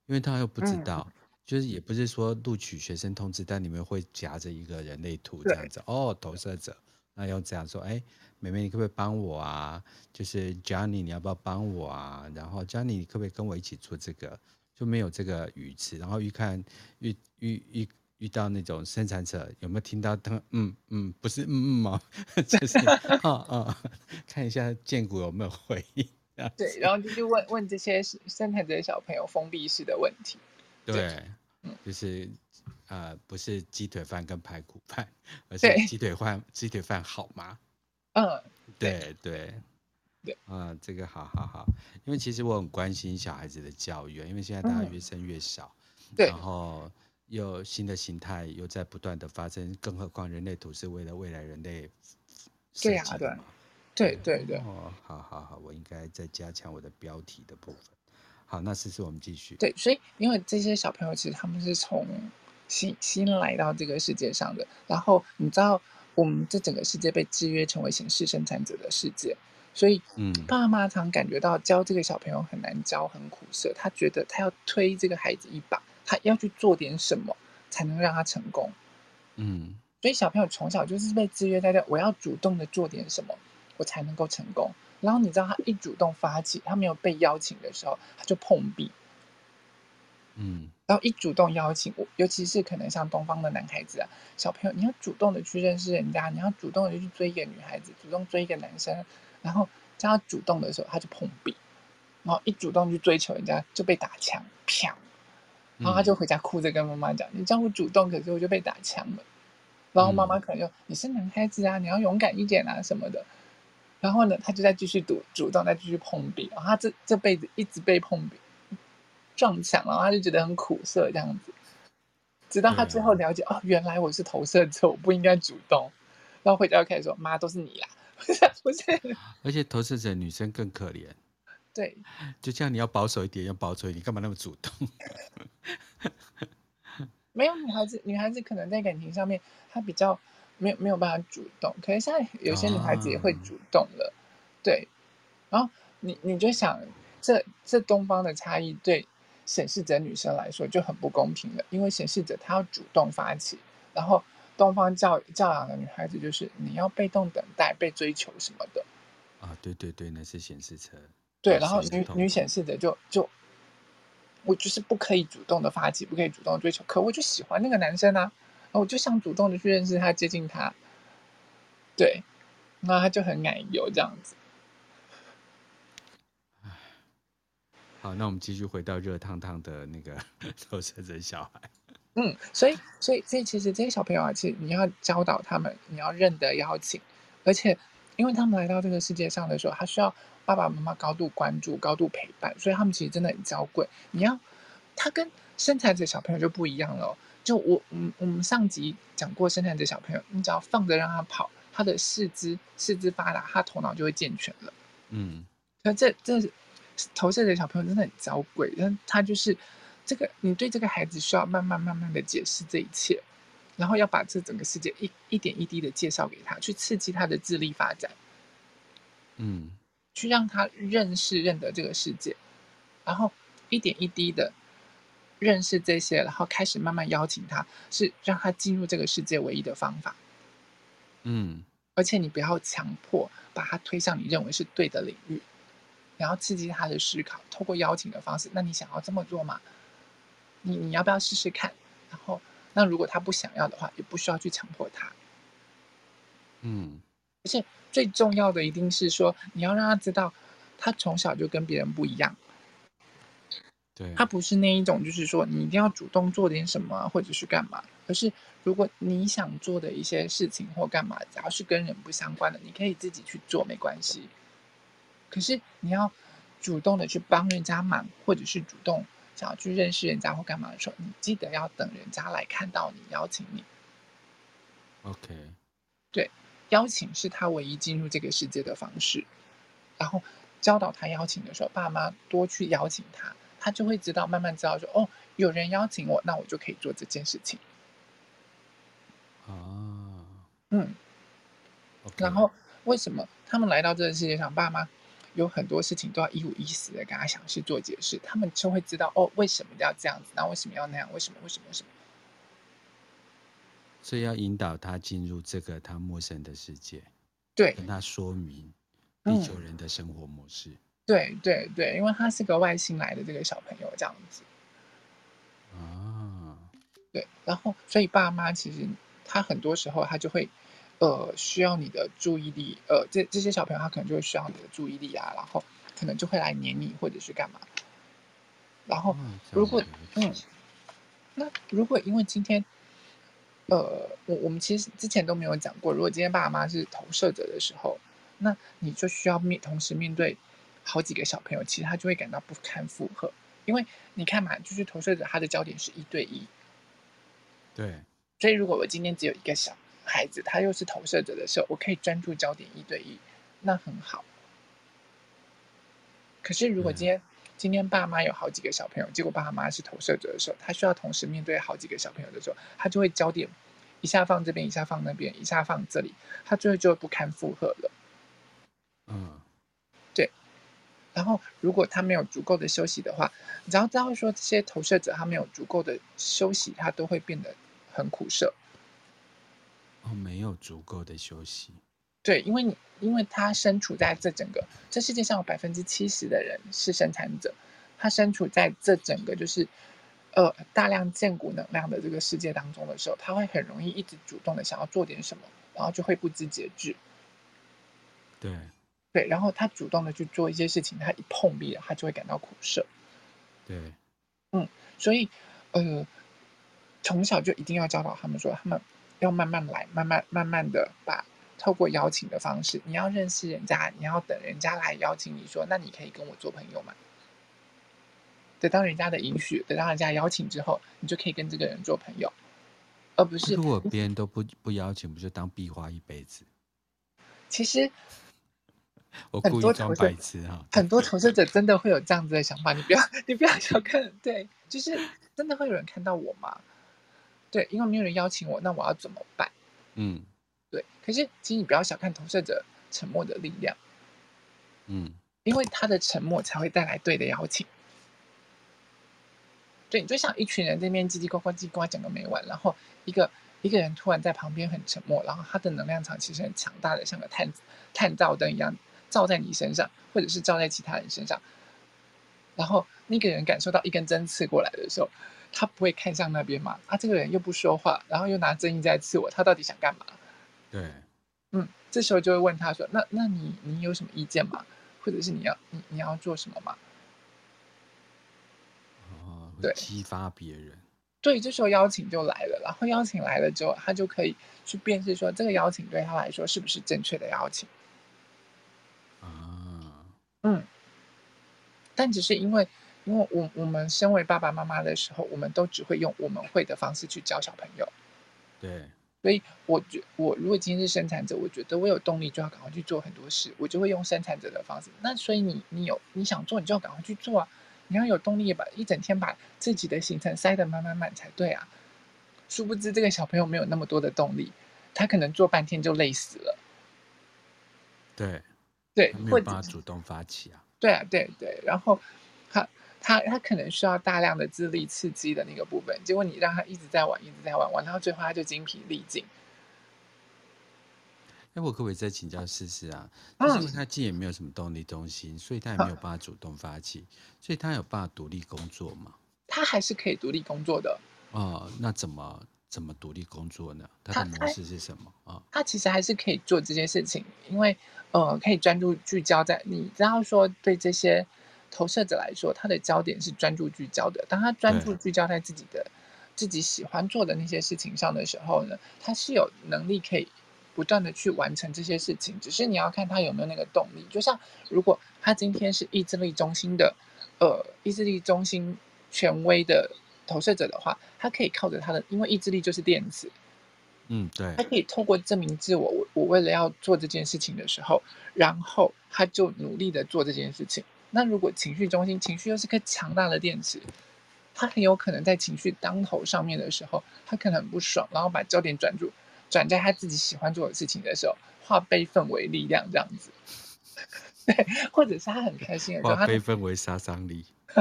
因为他又不知道，嗯、就是也不是说录取学生通知单里面会夹着一个人类图这样子哦，投射者，那要这样说，哎，妹妹你可不可以帮我啊？就是 Johnny 你要不要帮我啊？然后 Johnny 你可不可以跟我一起做这个？就没有这个语词，然后一看遇遇遇遇到那种生产者有没有听到他嗯嗯不是嗯嗯吗？[LAUGHS] 就是啊啊，[LAUGHS] 看一下建谷有没有回应。对，然后就去问问这些生产者小朋友封闭式的问题。对，嗯、就是呃，不是鸡腿饭跟排骨饭，[LAUGHS] 而是鸡腿饭，鸡腿饭好吗？嗯，对对对，对嗯，这个好好好，因为其实我很关心小孩子的教育，因为现在大家越生越少，嗯、然后又新的形态又在不断的发生，更何况人类图是为了未来人类设计的嘛。对对对，哦，好好好，我应该再加强我的标题的部分。好，那试试我们继续。对，所以因为这些小朋友其实他们是从新新来到这个世界上的，然后你知道，我们这整个世界被制约成为显示生产者的世界，所以嗯，爸妈常感觉到教这个小朋友很难教，很苦涩。他觉得他要推这个孩子一把，他要去做点什么才能让他成功。嗯，所以小朋友从小就是被制约在这，我要主动的做点什么。我才能够成功。然后你知道，他一主动发起，他没有被邀请的时候，他就碰壁。嗯。然后一主动邀请我，尤其是可能像东方的男孩子啊，小朋友，你要主动的去认识人家，你要主动的去追一个女孩子，主动追一个男生，然后叫他主动的时候，他就碰壁。然后一主动去追求人家，就被打枪，啪！然后他就回家哭着跟妈妈讲：“嗯、你叫我主动，可是我就被打枪了。”然后妈妈可能就：“嗯、你是男孩子啊，你要勇敢一点啊，什么的。”然后呢，他就再继续赌，主动再继续碰壁，然后他这这辈子一直被碰壁撞墙，然后他就觉得很苦涩这样子，直到他最后了解、啊、哦，原来我是投射者，我不应该主动，然后回家就开始说：“妈，都是你啦，[LAUGHS] 不是不是。”而且投射者女生更可怜，对，就这样，你要保守一点，要保守一点，你干嘛那么主动？[LAUGHS] 没有女孩子，女孩子可能在感情上面，她比较。没有没有办法主动，可是现在有些女孩子也会主动了，啊、对。然后你你就想，这这东方的差异对显示者女生来说就很不公平了，因为显示者她要主动发起，然后东方教教养的女孩子就是你要被动等待、被追求什么的。啊，对对对，那是显示者。对，然后女女显示者就就，我就是不可以主动的发起，不可以主动追求，可我就喜欢那个男生啊。我就想主动的去认识他，接近他，对，那他就很奶油这样子。好，那我们继续回到热烫烫的那个 [LAUGHS] 投射者小孩。嗯，所以，所以，所以，其实这些小朋友啊，其实你要教导他们，你要认得邀请，而且，因为他们来到这个世界上的时候，他需要爸爸妈妈高度关注、高度陪伴，所以他们其实真的很娇贵。你要，他跟生产者小朋友就不一样了。就我，嗯，我们上集讲过，生产者小朋友，你只要放着让他跑，他的四肢四肢发达，他头脑就会健全了。嗯，那这这投射者小朋友真的很娇贵，但他就是这个，你对这个孩子需要慢慢慢慢的解释这一切，然后要把这整个世界一一点一滴的介绍给他，去刺激他的智力发展。嗯，去让他认识认得这个世界，然后一点一滴的。认识这些，然后开始慢慢邀请他，是让他进入这个世界唯一的方法。嗯，而且你不要强迫把他推向你认为是对的领域，然后刺激他的思考，透过邀请的方式。那你想要这么做吗？你你要不要试试看？然后，那如果他不想要的话，也不需要去强迫他。嗯，而且最重要的一定是说，你要让他知道，他从小就跟别人不一样。对他不是那一种，就是说你一定要主动做点什么，或者是干嘛。而是如果你想做的一些事情或干嘛，只要是跟人不相关的，你可以自己去做，没关系。可是你要主动的去帮人家忙，或者是主动想要去认识人家或干嘛的时候，你记得要等人家来看到你，邀请你。OK，对，邀请是他唯一进入这个世界的方式。然后教导他邀请的时候，爸妈多去邀请他，他就会知道，慢慢知道说，哦，有人邀请我，那我就可以做这件事情。啊，嗯.然后为什么他们来到这个世界上，爸妈有很多事情都要一五一十的跟他详细做解释，他们就会知道，哦，为什么要这样子，那为什么要那样，为什么，为什么，为什么？所以要引导他进入这个他陌生的世界，对，跟他说明地球人的生活模式。嗯、对对对，因为他是个外星来的这个小朋友，这样子。啊，对，然后所以爸妈其实他很多时候他就会，呃，需要你的注意力，呃，这这些小朋友他可能就会需要你的注意力啊，然后可能就会来黏你或者是干嘛。然后如果嗯，那如果因为今天。呃，我我们其实之前都没有讲过，如果今天爸妈是投射者的时候，那你就需要面同时面对好几个小朋友，其实他就会感到不堪负荷，因为你看嘛，就是投射者他的焦点是一对一，对，所以如果我今天只有一个小孩子，他又是投射者的时候，我可以专注焦点一对一，那很好。可是如果今天、嗯、今天爸妈有好几个小朋友，结果爸妈是投射者的时候，他需要同时面对好几个小朋友的时候，他就会焦点。一下放这边，一下放那边，一下放这里，他最后就不堪负荷了。嗯，对。然后，如果他没有足够的休息的话，你只要知道说这些投射者他没有足够的休息，他都会变得很苦涩。哦，没有足够的休息。对，因为你因为他身处在这整个这世界上有百分之七十的人是生产者，他身处在这整个就是。呃，大量荐骨能量的这个世界当中的时候，他会很容易一直主动的想要做点什么，然后就会不知节制。对，对，然后他主动的去做一些事情，他一碰壁了，他就会感到苦涩。对，嗯，所以呃，从小就一定要教导他们说，他们要慢慢来，慢慢慢慢的把透过邀请的方式，你要认识人家，你要等人家来邀请你说，那你可以跟我做朋友吗？得到人家的允许，得到人家邀请之后，你就可以跟这个人做朋友，而不是。如果别人都不不邀请，不就当壁花一辈子？其实，我故意装白痴哈。很多投射者真的会有这样子的想法，你不要你不要小看，对，就是真的会有人看到我吗？对，因为没有人邀请我，那我要怎么办？嗯，对。可是，其实你不要小看投射者沉默的力量，嗯，因为他的沉默才会带来对的邀请。对，你就像一群人这边叽叽呱呱、叽呱讲个没完，然后一个一个人突然在旁边很沉默，然后他的能量场其实很强大的，像个探探照灯一样照在你身上，或者是照在其他人身上。然后那个人感受到一根针刺过来的时候，他不会看向那边嘛？啊，这个人又不说话，然后又拿针一直在刺我，他到底想干嘛？对，嗯，这时候就会问他说：“那那你你有什么意见吗？或者是你要你你要做什么吗？”对，激发别人，对，这时候邀请就来了，然后邀请来了之后，他就可以去辨识说这个邀请对他来说是不是正确的邀请。啊，嗯，但只是因为，因为我我们身为爸爸妈妈的时候，我们都只会用我们会的方式去教小朋友。对，所以我觉我如果今天是生产者，我觉得我有动力就要赶快去做很多事，我就会用生产者的方式。那所以你你有你想做，你就要赶快去做啊。你要有动力，把一整天把自己的行程塞得满满满才对啊！殊不知这个小朋友没有那么多的动力，他可能做半天就累死了。对，对，没有办法主动发起啊。对啊，对对，然后他他他可能需要大量的智力刺激的那个部分，结果你让他一直在玩，一直在玩，玩到最后他就精疲力尽。哎，我可不可以再请教试试啊？就是因为他既也没有什么动力中心，所以他也没有办法主动发起，所以他有办法独立工作吗？他还是可以独立工作的。哦，那怎么怎么独立工作呢？他的模式是什么啊？哦，他其实还是可以做这件事情，因为呃，可以专注聚焦在你只要说对这些投射者来说，他的焦点是专注聚焦的。当他专注聚焦在自己的自己喜欢做的那些事情上的时候呢，他是有能力可以。不断的去完成这些事情，只是你要看他有没有那个动力。就像如果他今天是意志力中心的，呃，意志力中心权威的投射者的话，他可以靠着他的，因为意志力就是电子，嗯，对，他可以透过证明自我，我我为了要做这件事情的时候，然后他就努力的做这件事情。那如果情绪中心，情绪又是个强大的电池，他很有可能在情绪当头上面的时候，他可能很不爽，然后把焦点转住，转在他自己喜欢做的事情的时候，化悲愤为力量这样子。[LAUGHS] 对，或者是他很开心的时候，化悲愤为杀伤力，[LAUGHS]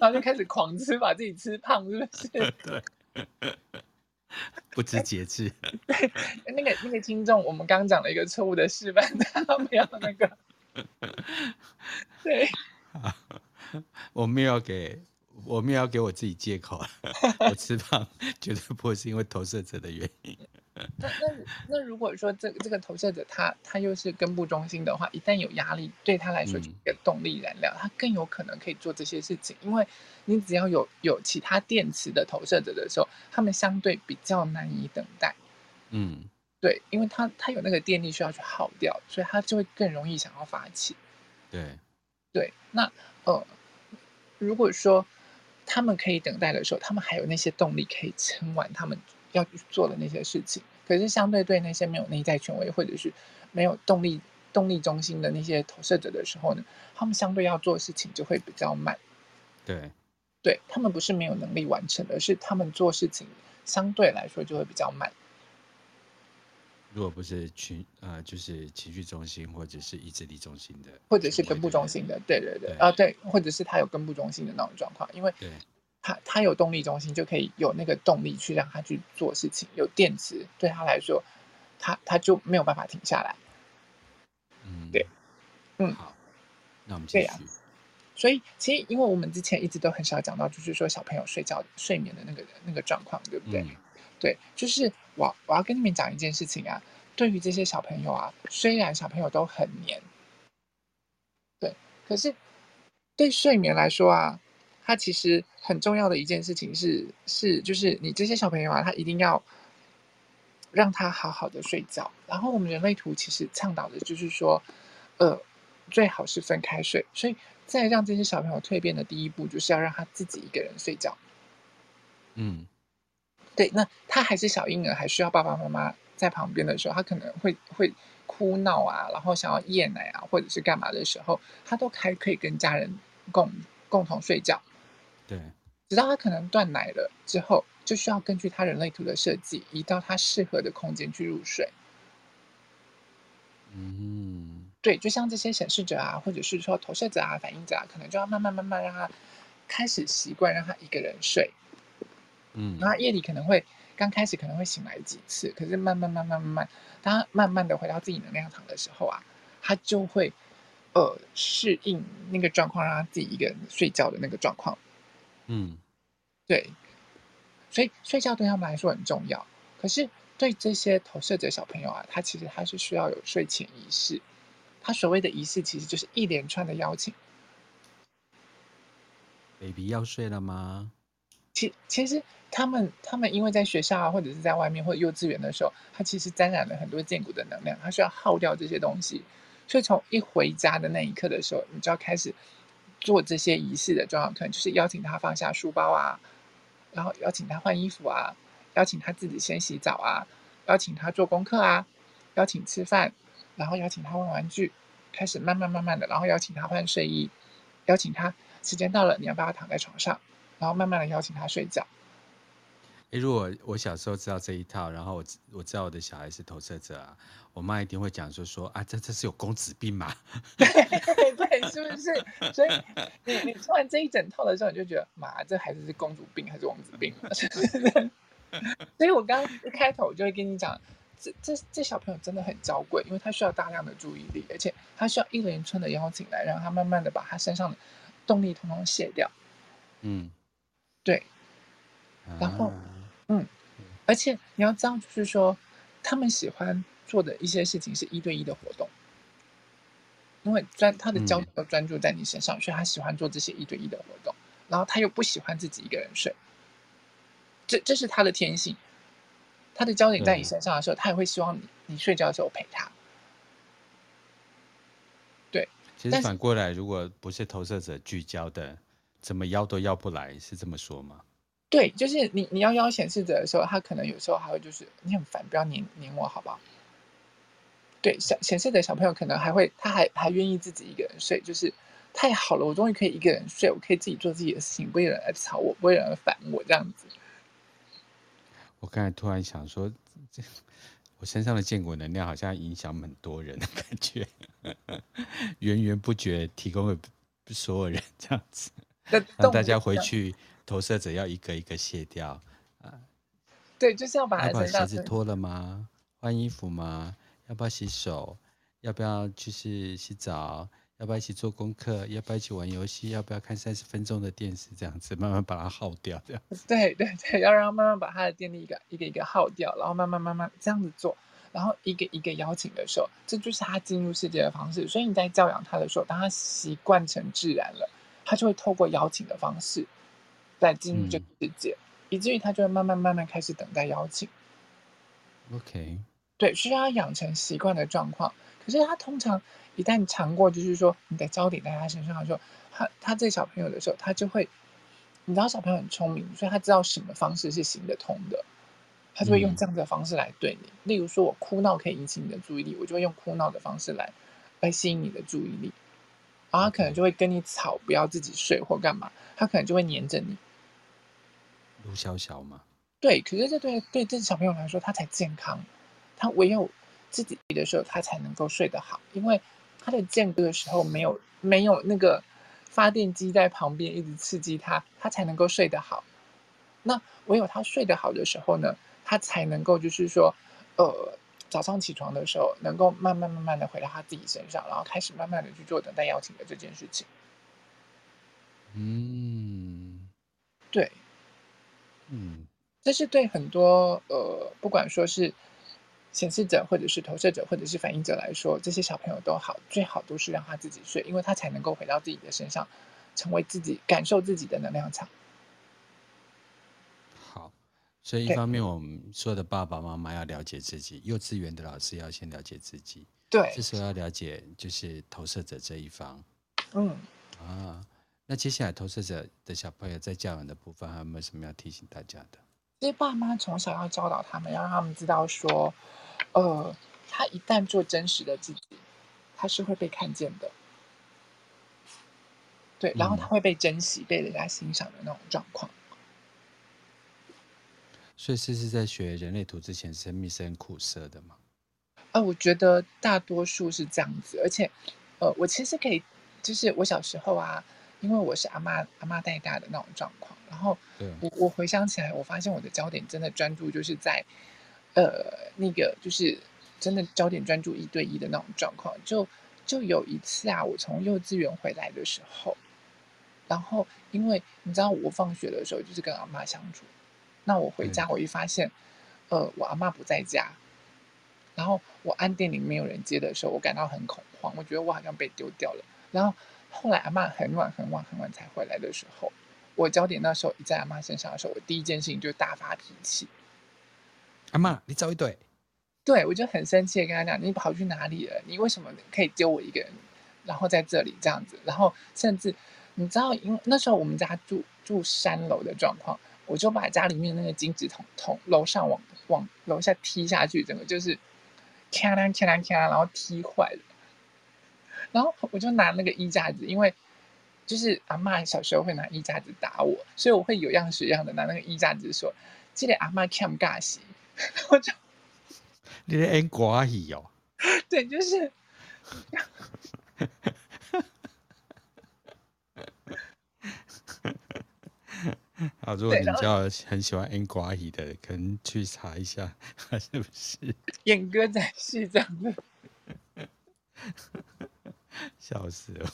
然后就开始狂吃，把自己吃胖，是不是？[LAUGHS] 对，不知节制。对，那个那个听众，我们刚刚讲了一个错误的示范，他没有那个。[LAUGHS] 对，[LAUGHS] 我没有给，我没有给我自己借口。[LAUGHS] 我吃胖绝对不会是因为投射者的原因。那那那如果说这这个投射者他他又是根部中心的话，一旦有压力，对他来说就是一个动力燃料，嗯，他更有可能可以做这些事情。因为你只要有有其他电池的投射者的时候，他们相对比较难以等待。嗯。对，因为他他有那个电力需要去耗掉，所以他就会更容易想要发起。对，对，那呃，如果说他们可以等待的时候，他们还有那些动力可以撑完他们要去做的那些事情。可是相对对那些没有内在权威或者是没有动力动力中心的那些投射者的时候呢，他们相对要做的事情就会比较慢。对，对他们不是没有能力完成，而是他们做事情相对来说就会比较慢。如果不是群呃，就是情绪中心或者是意志力中心的，或者是根部中心的，对对对，啊对，或者是他有根部中心的那种状况，因为他他有动力中心就可以有那个动力去让他去做事情，有电池对他来说，他他就没有办法停下来。嗯，对，嗯，好，那我们继续。所以其实因为我们之前一直都很少讲到，就是说小朋友睡觉睡眠的那个那个状况，对不对？嗯对，就是我我要跟你们讲一件事情啊。对于这些小朋友啊，虽然小朋友都很黏，对，可是对睡眠来说啊，他其实很重要的一件事情是是，就是你这些小朋友啊，他一定要让他好好的睡觉。然后我们人类图其实倡导的就是说，呃，最好是分开睡。所以在让这些小朋友蜕变的第一步，就是要让他自己一个人睡觉。嗯。对，那他还是小婴儿，还需要爸爸妈妈在旁边的时候，他可能会会哭闹啊，然后想要夜奶啊，或者是干嘛的时候，他都还可以跟家人共共同睡觉。对，直到他可能断奶了之后，就需要根据他人类图的设计，移到他适合的空间去入睡。嗯，对，就像这些显示者啊，或者是说投射者啊、反应者啊，可能就要慢慢慢慢让他开始习惯让他一个人睡。嗯，那夜里可能会刚开始可能会醒来几次，可是慢慢慢慢慢慢，当他慢慢的回到自己能量场的时候啊，他就会呃适应那个状况，让他自己一个人睡觉的那个状况。嗯，对，所以睡觉对他们来说很重要。可是对这些投射者小朋友啊，他其实他是需要有睡前仪式。他所谓的仪式，其实就是一连串的邀请。Baby 要睡了吗？其其实他们他们因为在学校啊，或者是在外面或者幼稚园的时候，他其实沾染了很多荐骨的能量，他需要耗掉这些东西。所以从一回家的那一刻的时候，你就要开始做这些仪式的状况，可能就是邀请他放下书包啊，然后邀请他换衣服啊，邀请他自己先洗澡啊，邀请他做功课啊，邀请吃饭，然后邀请他玩玩具，开始慢慢慢慢的，然后邀请他换睡衣，邀请他时间到了，你要不要躺在床上？然后慢慢的邀请他睡觉。诶，如果我小时候知道这一套，然后我我知道我的小孩是投射者啊，我妈一定会讲说说啊，这这是有公子病嘛？对对，是不是？所以你你做完这一整套的时候，你就觉得妈，这孩子是公主病还是王子病？[LAUGHS] 所以我刚刚一开头我就会跟你讲，这这这小朋友真的很娇贵，因为他需要大量的注意力，而且他需要一连串的邀请来让他慢慢的把他身上的动力统统卸掉。嗯。对，然后，啊、嗯，而且你要知道，就是说，他们喜欢做的一些事情是一对一的活动，因为专他的焦点都专注在你身上，嗯，所以他喜欢做这些一对一的活动。然后他又不喜欢自己一个人睡，这这是他的天性。他的焦点在你身上的时候，他也会希望你你睡觉的时候陪他。对，其实反过来，如果不是投射者聚焦的，怎么邀都邀不来，是这么说吗？对，就是你你要邀显示者的时候，他可能有时候还会就是你很烦，不要黏黏我，好不好？对，小显示的小朋友可能还会，他还还愿意自己一个人睡，就是太好了，我终于可以一个人睡，我可以自己做自己的事情，不会有人来吵我，不会有人烦我这样子。我刚才突然想说，这我身上的建国能量好像影响很多人的感觉，[LAUGHS] 源源不绝提供给所有人这样子，让大家回去投射者要一个一个卸掉啊。对，就是要把鞋子脱了吗？换衣服吗？要不要洗手？要不要就是洗澡？要不要一起做功课？要不要一起玩游戏？要不要看三十分钟的电视？这样子慢慢把它耗掉，这样。对对对，要让他慢慢把他的电力一个一个一个耗掉，然后慢慢慢慢这样子做，然后一个一个邀请的时候，这就是他进入世界的方式。所以你在教养他的时候，当他习惯成自然了，他就会透过邀请的方式来进入这个世界，嗯、以至于他就会慢慢慢慢开始等待邀请。OK。对，需要养成习惯的状况。可是他通常一旦尝过，就是说你的焦点在他身上的时候，他他这小朋友的时候，他就会，你知道小朋友很聪明，所以他知道什么方式是行得通的，他就会用这样的方式来对你。嗯、例如说，我哭闹可以引起你的注意力，我就会用哭闹的方式来来吸引你的注意力。然后他可能就会跟你吵，不要自己睡或干嘛，他可能就会黏着你。卢小小吗？对，可是这对对这小朋友来说，他才健康。他唯有自己的时候，他才能够睡得好，因为他的间隔的时候没有没有那个发电机在旁边一直刺激他，他才能够睡得好。那唯有他睡得好的时候呢，他才能够就是说，呃，早上起床的时候，能够慢慢慢慢的回到他自己身上，然后开始慢慢的去做等待邀请的这件事情。嗯，对，嗯，这是对很多呃，不管说是。显示者，或者是投射者，或者是反应者来说，这些小朋友都好，最好都是让他自己睡，因为他才能够回到自己的身上，成为自己，感受自己的能量场。好，所以一方面我们说的爸爸妈妈要了解自己，幼稚园的老师要先了解自己，对，这时候要了解就是投射者这一方。嗯，啊，那接下来投射者的小朋友在教养的部分，还有没有什么要提醒大家的？其实爸妈从小要教导他们，要让他们知道说。呃，他一旦做真实的自己，他是会被看见的，对，然后他会被珍惜、嗯、被人家欣赏的那种状况。所以，是是在学人类图之前，生命是很苦涩的吗？呃，我觉得大多数是这样子，而且，呃，我其实可以，就是我小时候啊，因为我是阿妈阿妈带大的那种状况，然后我我回想起来，我发现我的焦点真的专注就是在。呃，那个就是真的焦点专注一对一的那种状况，就就有一次啊，我从幼稚园回来的时候，然后因为你知道我放学的时候就是跟阿妈相处，那我回家我一发现，嗯、呃，我阿妈不在家，然后我按电铃没有人接的时候，我感到很恐慌，我觉得我好像被丢掉了。然后后来阿妈很晚很晚很晚才回来的时候，我焦点那时候一在阿妈身上的时候，我第一件事情就是大发脾气。阿妈，你走一对，对，我就很生气的跟他讲：“你跑去哪里了？你为什么可以丢我一个人，然后在这里这样子？然后甚至你知道，因为那时候我们家住住三楼的状况，我就把家里面那个金纸筒从楼上往往楼下踢下去，整个就是咔啷咔啷咔啷，然后踢坏了。然后我就拿那个衣架子，因为就是阿妈小时候会拿衣架子打我，所以我会有样学样的拿那个衣架子说：‘记得阿妈看尬戏。[LAUGHS] ’我就，你在演寡戏哦？[LAUGHS] 对，就是。[LAUGHS] 好，[LAUGHS] 如果你叫很喜欢 N 寡戏的，可能去查一下，[LAUGHS] 是不是演歌仔戏这样子？笑死了！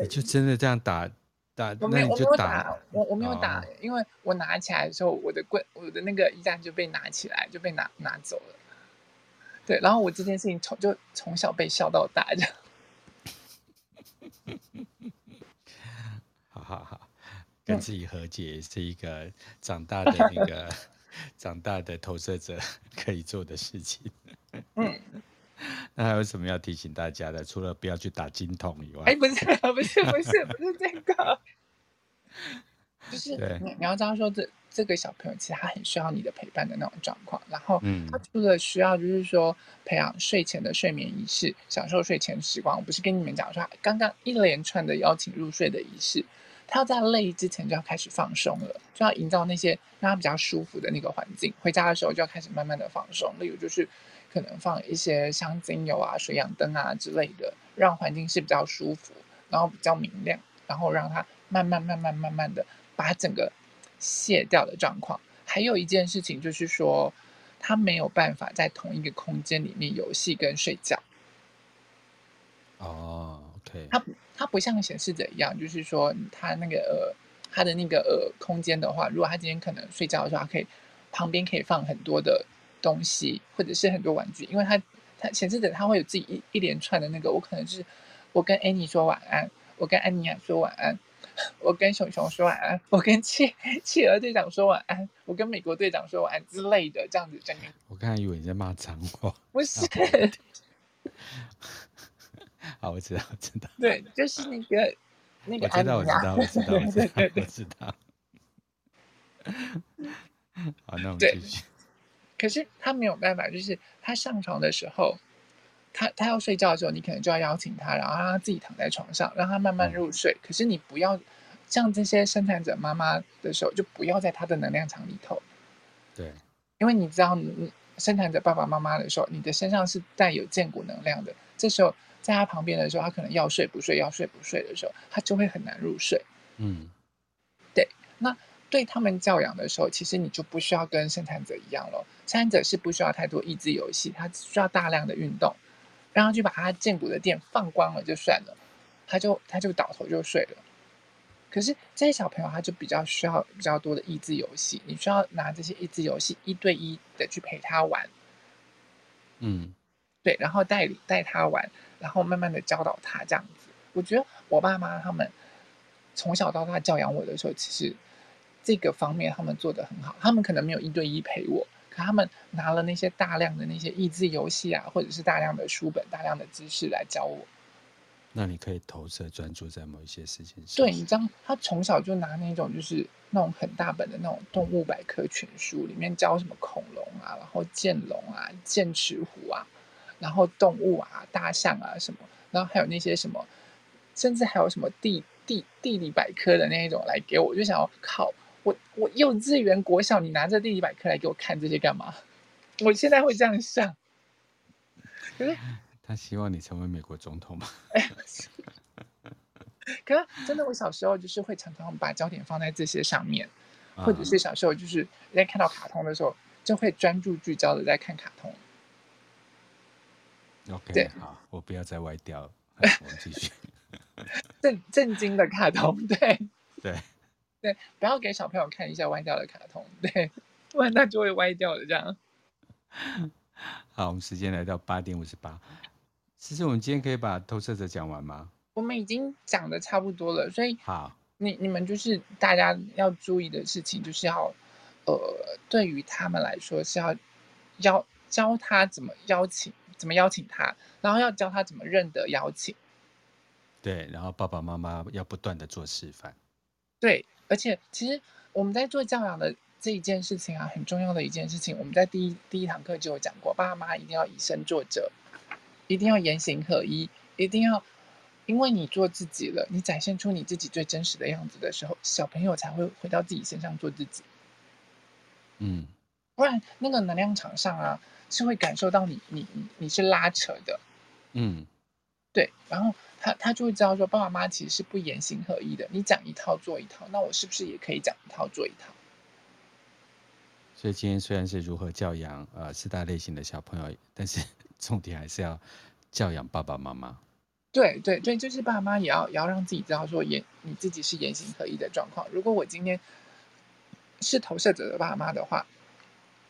你就真的这样打？打我没有，我没有打，打我我没有打，哦，因为我拿起来的时候，我的棍，我的那个衣架就被拿起来，就被拿拿走了。对，然后我这件事情从就从小被笑到大，这样。好 [LAUGHS] 好好，跟自己和解是一个长大的那个 [LAUGHS] 长大的投射者 [LAUGHS] 可以做的事情。嗯，[LAUGHS] 那还有什么要提醒大家的？除了不要去打金桶以外，哎，不是，不是，不是，不是这个，就是你你要知道说这。这个小朋友其实他很需要你的陪伴的那种状况，然后他除了需要就是说培养睡前的睡眠仪式，享受睡前时光。我不是跟你们讲说，刚刚一连串的邀请入睡的仪式，他在累之前就要开始放松了，就要营造那些让他比较舒服的那个环境。回家的时候就要开始慢慢的放松，例如就是可能放一些香精油啊、水养灯啊之类的，让环境是比较舒服，然后比较明亮，然后让他慢慢慢慢慢慢的把整个。卸掉的状况，还有一件事情就是说，他没有办法在同一个空间里面游戏跟睡觉。哦，OK，他他不像显示者一样，就是说他那个呃他的那个呃空间的话，如果他今天可能睡觉的时候，他可以旁边可以放很多的东西，或者是很多玩具，因为他他显示者他会有自己一一连串的那个，我可能就是我跟 Annie 说晚安，我跟安妮亚说晚安。我跟熊熊说晚安，我跟企 [LAUGHS] 企鹅队长说晚安，我跟美国队长说晚安之类的，这样子整个。我刚才以为你在骂脏话，不是。[LAUGHS] 好，我知道，我知道。对，就是那个那个。我知道，我知道，我知道，我知道，我知道。好，那我们继续。可是他没有办法，就是他上床的时候。他他要睡觉的时候，你可能就要邀请他，然后让他自己躺在床上，让他慢慢入睡。可是你不要像这些生产者妈妈的时候，就不要在他的能量场里头。对，因为你知道，你生产者爸爸妈妈的时候，你的身上是带有荐骨能量的。这时候在他旁边的时候，他可能要睡不睡，要睡不睡的时候，他就会很难入睡。嗯，对。那对他们教养的时候，其实你就不需要跟生产者一样了。生产者是不需要太多益智游戏，他只需要大量的运动。让他去把他荐骨的电放光了就算了，他就他就倒头就睡了。可是这些小朋友他就比较需要比较多的益智游戏，你需要拿这些益智游戏一对一的去陪他玩，嗯，对，然后带带他玩，然后慢慢的教导他这样子。我觉得我爸妈他们从小到大教养我的时候，其实这个方面他们做的很好，他们可能没有一对一陪我。可他们拿了那些大量的那些益智游戏啊，或者是大量的书本、大量的知识来教我。那你可以投射专注在某一些事情上。对，你知道，他从小就拿那种就是那种很大本的那种动物百科全书，里面教什么恐龙啊，然后剑龙啊、剑齿虎啊，然后动物啊、大象啊什么，然后还有那些什么，甚至还有什么地地地理百科的那一种来给我，我就想要靠。我我幼稚园国小，你拿着地理百科来给我看这些干嘛？[LAUGHS] 我现在会这样想。可是 [LAUGHS] 他希望你成为美国总统吗？哎，[LAUGHS] 可是真的，我小时候就是会常常把焦点放在这些上面，啊、或者是小时候就是在看到卡通的时候，就会专注聚焦的在看卡通。OK，对好，我不要再歪掉了，[LAUGHS] 我们继续。震震惊的卡通，对 [LAUGHS] 对。对，不要给小朋友看一下歪掉的卡通，对，不然他就会歪掉的这样。好，我们时间来到八点五十八。其实我们今天可以把投射者讲完吗？我们已经讲的差不多了，所以好，你你们就是大家要注意的事情，就是要呃，对于他们来说是要邀教他怎么邀请，怎么邀请他，然后要教他怎么认得邀请。对，然后爸爸妈妈要不断的做示范。对。而且，其实我们在做教养的这一件事情啊，很重要的一件事情，我们在第一第一堂课就有讲过，爸妈一定要以身作则，一定要言行合一，一定要，因为你做自己了，你展现出你自己最真实的样子的时候，小朋友才会回到自己身上做自己。嗯，不然那个能量场上啊，是会感受到你你你你是拉扯的。嗯，对，然后。他他就会知道说，爸爸妈妈其实是不言行合一的。你讲一套做一套，那我是不是也可以讲一套做一套？所以今天虽然是如何教养呃四大类型的小朋友，但是 [LAUGHS] 重点还是要教养爸爸妈妈。对对对，就是爸妈也要也要让自己知道说言你自己是言行合一的状况。如果我今天是投射者的爸妈的话，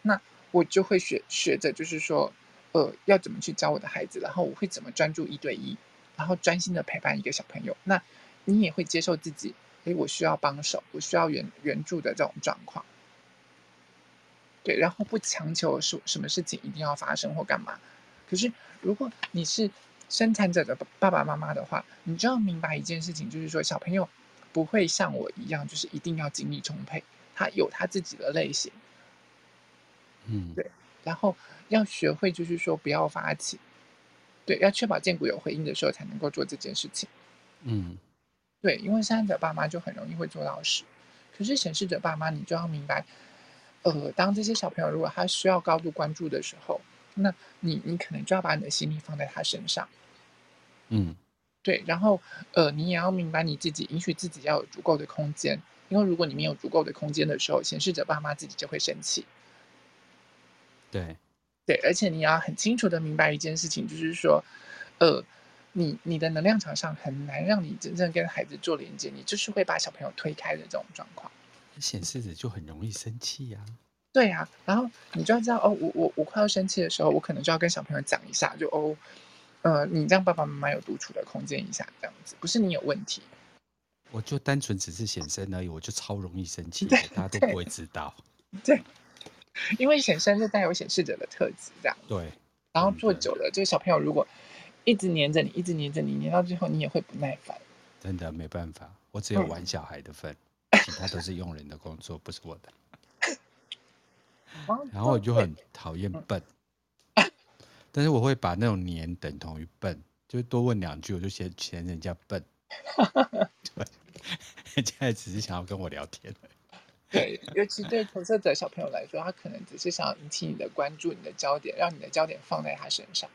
那我就会学学着就是说，呃，要怎么去教我的孩子，然后我会怎么专注一对一。然后专心的陪伴一个小朋友，那你也会接受自己，诶，我需要帮手，我需要援援助的这种状况。对，然后不强求什什么事情一定要发生或干嘛。可是如果你是生产者的爸爸妈妈的话，你就要明白一件事情，就是说小朋友不会像我一样，就是一定要精力充沛，他有他自己的类型。嗯，对，然后要学会就是说不要发起，对，要确保荐股有回应的时候才能够做这件事情。嗯，对，因为生产者爸妈就很容易会做到事，可是显示者爸妈你就要明白，呃，当这些小朋友如果他需要高度关注的时候，那你你可能就要把你的心力放在他身上。嗯，对，然后呃，你也要明白你自己，允许自己要有足够的空间，因为如果你没有足够的空间的时候，显示者爸妈自己就会生气。对，对，而且你要很清楚的明白一件事情，就是说，呃，你你的能量场上很难让你真正跟孩子做连接，你就是会把小朋友推开的这种状况。显示者就很容易生气呀、啊。对呀、啊，然后你就要知道，哦，我我我快要生气的时候，我可能就要跟小朋友讲一下，就哦。呃，你让爸爸妈妈有独处的空间一下，这样子不是你有问题。我就单纯只是显身而已，我就超容易生气，对，大家都不会知道。对，因为显身就带有显示者的特质，这样。对。然后做久了，这个小朋友如果一直黏着你，一直黏着你，黏到最后你也会不耐烦。真的没办法，我只有玩小孩的份，[LAUGHS] 嗯、其他都是佣人的工作，不是我的。[LAUGHS] 然后我就很讨厌笨。嗯 [LAUGHS] 但是我会把那种黏等同于笨，就多问两句，我就嫌嫌人家笨。对，人家也只是想要跟我聊天。对，尤其对投射者小朋友来说，他可能只是想要引起你的关注，你的焦点，让你的焦点放在他身上。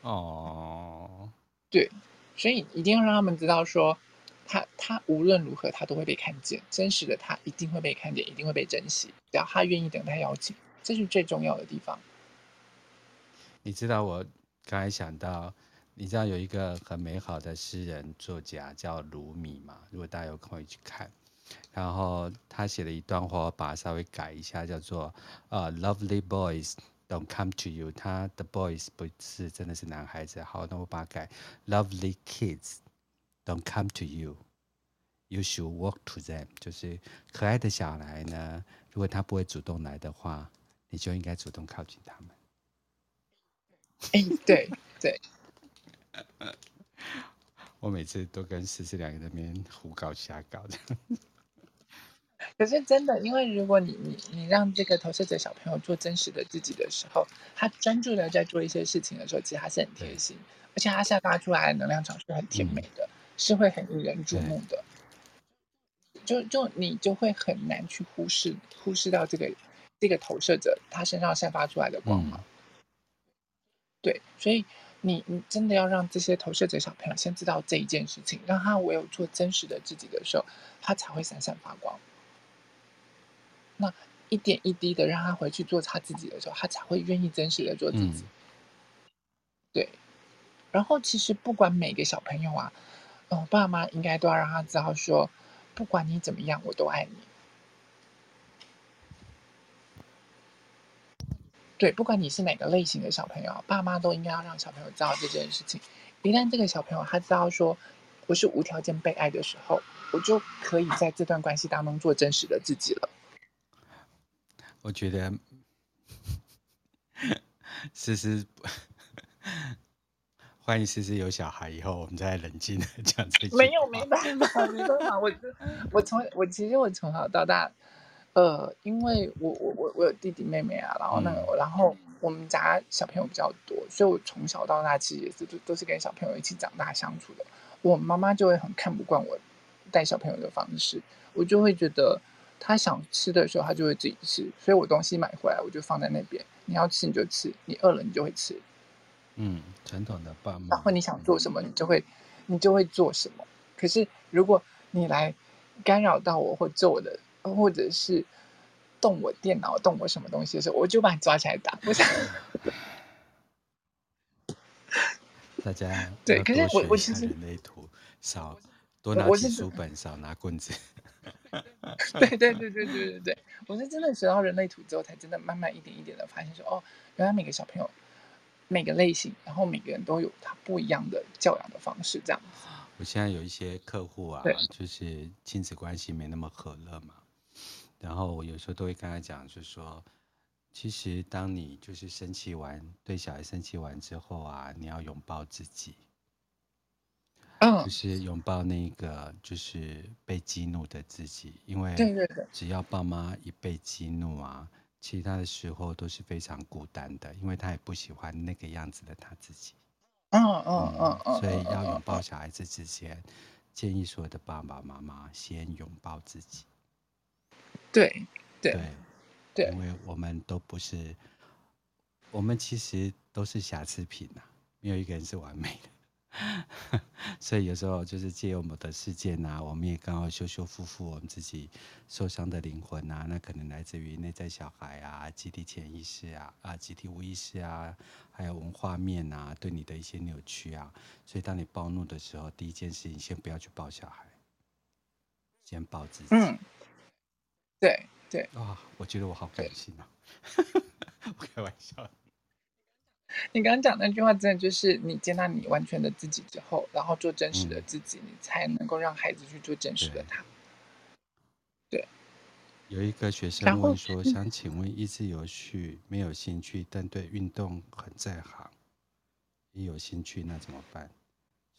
哦，对，所以一定要让他们知道说，他他无论如何他都会被看见，真实的他一定会被看见，一定会被珍惜，只要他愿意等待邀请，这是最重要的地方。你知道我刚才想到，你知道有一个很美好的诗人作家叫鲁米吗？如果大家有空可以去看，然后他写了一段话，我把它稍微改一下，叫做呃、uh,，Lovely boys don't come to you。他的 boys 不是真的是男孩子，好，那我把它改，Lovely kids don't come to you。You should walk to them。就是可爱的小孩呢，如果他不会主动来的话，你就应该主动靠近他们。哎、欸，对对，[LAUGHS] 我每次都跟思思两个人在那边胡搞瞎搞的。可是真的，因为如果你你你让这个投射者小朋友做真实的自己的时候，他专注的在做一些事情的时候，其实他是很贴心，而且他散发出来的能量场是很甜美的，嗯、是会很引人注目的。就就你就会很难去忽视忽视到这个这个投射者他身上散发出来的光芒。嗯对，所以你你真的要让这些投射者小朋友先知道这一件事情，让他唯有做真实的自己的时候，他才会闪闪发光。那一点一滴的让他回去做他自己的时候，他才会愿意真实的做自己。嗯、对，然后其实不管每个小朋友啊，嗯，爸妈应该都要让他知道说，不管你怎么样，我都爱你。对，不管你是哪个类型的小朋友，爸妈都应该要让小朋友知道这件事情。一旦这个小朋友他知道说我是无条件被爱的时候，我就可以在这段关系当中做真实的自己了。我觉得，思思，欢迎思思有小孩以后，我们再冷静的讲这句。没有，没办法，没办法。我我从我其实我从小到大。呃，因为我我我我有弟弟妹妹啊，然后那个，嗯、然后我们家小朋友比较多，所以我从小到大其实也是都都是跟小朋友一起长大相处的。我妈妈就会很看不惯我带小朋友的方式，我就会觉得他想吃的时候他就会自己吃，所以我东西买回来我就放在那边，你要吃你就吃，你饿了你就会吃。嗯，传统的爸妈。然后你想做什么，你就会你就会做什么。可是如果你来干扰到我或做我的。或者是动我电脑、动我什么东西的时候，我就把你抓起来打。我想，大家 [LAUGHS] 对，可是我我其实人类图少多拿起书本，少拿棍子。[LAUGHS] 对对对对对对对，我是真的学到人类图之后，才真的慢慢一点一点的发现说，哦，原来每个小朋友每个类型，然后每个人都有他不一样的教养的方式，这样子。我现在有一些客户啊，就是亲子关系没那么和乐嘛。然后我有时候都会跟他讲，就是说，其实，当你就是生气完，对小孩生气完之后啊，你要拥抱自己，嗯，就是拥抱那个就是被激怒的自己，因为对对。对，只要爸妈一被激怒啊，其他的时候都是非常孤单的，因为他也不喜欢那个样子的他自己，嗯嗯嗯嗯，所以要拥抱小孩子之前，建议所有的爸爸妈妈先拥抱自己，对对。对对，因为我们都不是，我们其实都是瑕疵品呐、啊，没有一个人是完美的，[LAUGHS] 所以有时候就是借我们的事件呐、啊，我们也刚好修修复复我们自己受伤的灵魂呐、啊，那可能来自于内在小孩啊、集体潜意识啊、啊集体无意识啊，还有文化面啊，对你的一些扭曲啊，所以当你暴怒的时候，第一件事情先不要去抱小孩，先抱自己。嗯，对。对啊、哦，我觉得我好感性啊！[LAUGHS] 我开玩笑。你刚刚讲那句话，真的就是你接纳你完全的自己之后，然后做真实的自己，嗯、你才能够让孩子去做真实的他。对。对有一个学生问说：“想请问，一直有序没有兴趣，但对运动很在行，也有兴趣，那怎么办？”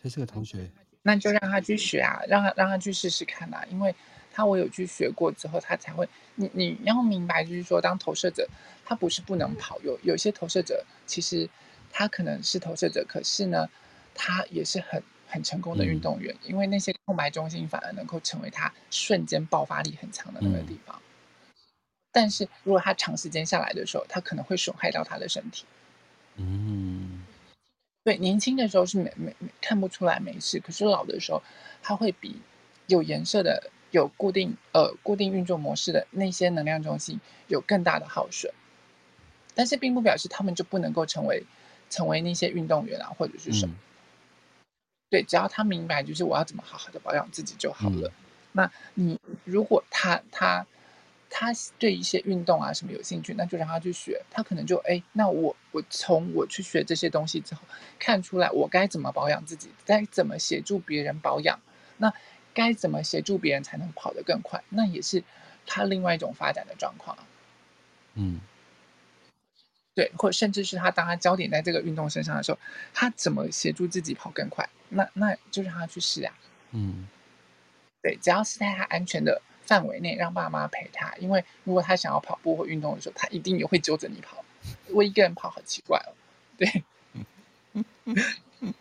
所以这个同学，那就让他去学啊，让他让他去试试看啊，因为。他我有去学过之后，他才会。你你要明白，就是说，当投射者，他不是不能跑。有有些投射者，其实他可能是投射者，可是呢，他也是很很成功的运动员，嗯，因为那些空白中心反而能够成为他瞬间爆发力很强的那个地方。嗯，但是如果他长时间下来的时候，他可能会损害到他的身体。嗯，对，年轻的时候是没没看不出来没事，可是老的时候，他会比有颜色的。有固定呃固定运作模式的那些能量中心有更大的耗损，但是并不表示他们就不能够成为成为那些运动员啊或者是什么。嗯、对，只要他明白就是我要怎么好好的保养自己就好了。嗯、那你如果他他他对一些运动啊什么有兴趣，那就让他去学。他可能就哎，那我我从我去学这些东西之后，看出来我该怎么保养自己，该怎么协助别人保养。那。该怎么协助别人才能跑得更快？那也是他另外一种发展的状况。嗯，对，或甚至是他当他焦点在这个运动身上的时候，他怎么协助自己跑更快？那那就让他去试啊。嗯，对，只要是在他安全的范围内，让爸妈陪他。因为如果他想要跑步或运动的时候，他一定也会揪着你跑。[LAUGHS] 我一个人跑好奇怪哦。对，[LAUGHS] [LAUGHS]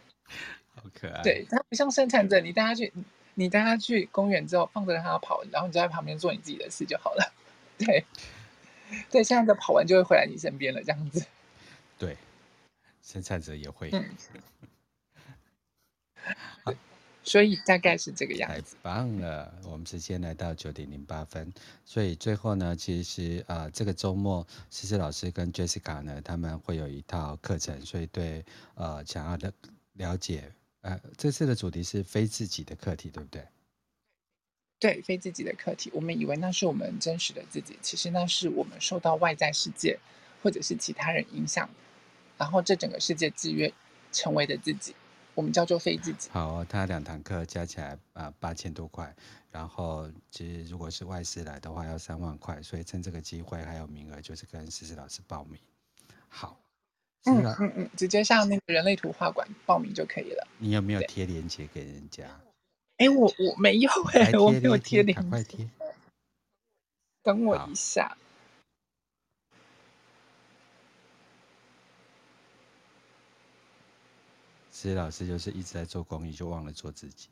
好可爱。对，他不像生产者，你带他去。你带他去公园之后，放着让他跑，然后你就在旁边做你自己的事就好了。对，对，现在就跑完就会回来你身边了，这样子。对，生产者也会。所以大概是这个样子。太棒了，我们时间来到九点零八分，所以最后呢，其实啊、呃，这个周末，思思老师跟 Jessica 呢，他们会有一套课程，所以对呃想要的了解。呃，这次的主题是非自己的课题，对不对？对，非自己的课题，我们以为那是我们真实的自己，其实那是我们受到外在世界或者是其他人影响，然后这整个世界制约成为的自己，我们叫做非自己。好，他两堂课加起来啊八千多块，然后其实如果是外师来的话要三万块，所以趁这个机会还有名额，就是跟思思老师报名。好。嗯嗯嗯，直接上那个人类图画馆报名就可以了。你有没有贴链接给人家？哎，我我没有哎，我没有贴链接。快贴。等我一下。思思老师就是一直在做公益，就忘了做自己。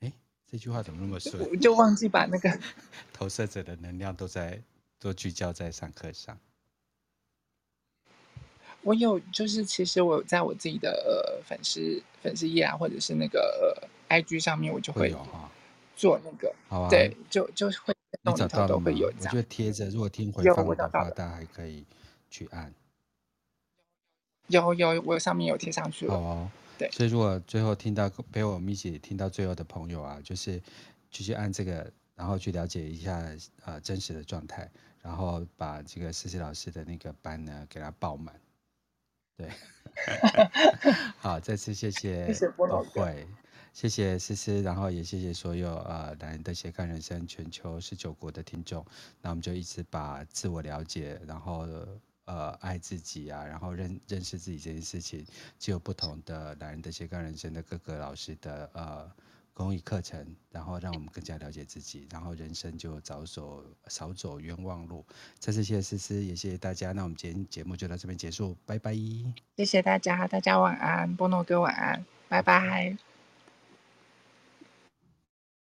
哎，这句话怎么那么顺？我就忘记把那个 [LAUGHS] 投射者的能量都在都聚焦在上课上。我有，就是其实我有在我自己的呃粉丝粉丝页啊，或者是那个、呃、IG 上面，我就会做那个，好啊，对，就就会你找到了吗？我就贴着，如果听回放的话，大家还可以去按。有有，我上面有贴上去了。好哦，对，所以如果最后听到陪我们一起听到最后的朋友啊，就是继续按这个，然后去了解一下呃真实的状态，然后把这个思思老师的那个班呢给他报满。对，[LAUGHS] 好，再次谢谢，谢谢波老师。会，谢谢思思，然后也谢谢所有呃男人的斜杠人生全球十九国的听众。那我们就一直把自我了解，然后呃爱自己啊，然后认认识自己这件事情，就有不同的男人的斜杠人生的各个老师的呃。公益课程，然后让我们更加了解自己，然后人生就早走少走冤枉路。再次谢谢思思，也谢谢大家。那我们今天节目就到这边结束，拜拜。谢谢大家，大家晚安，波诺哥晚安，拜拜。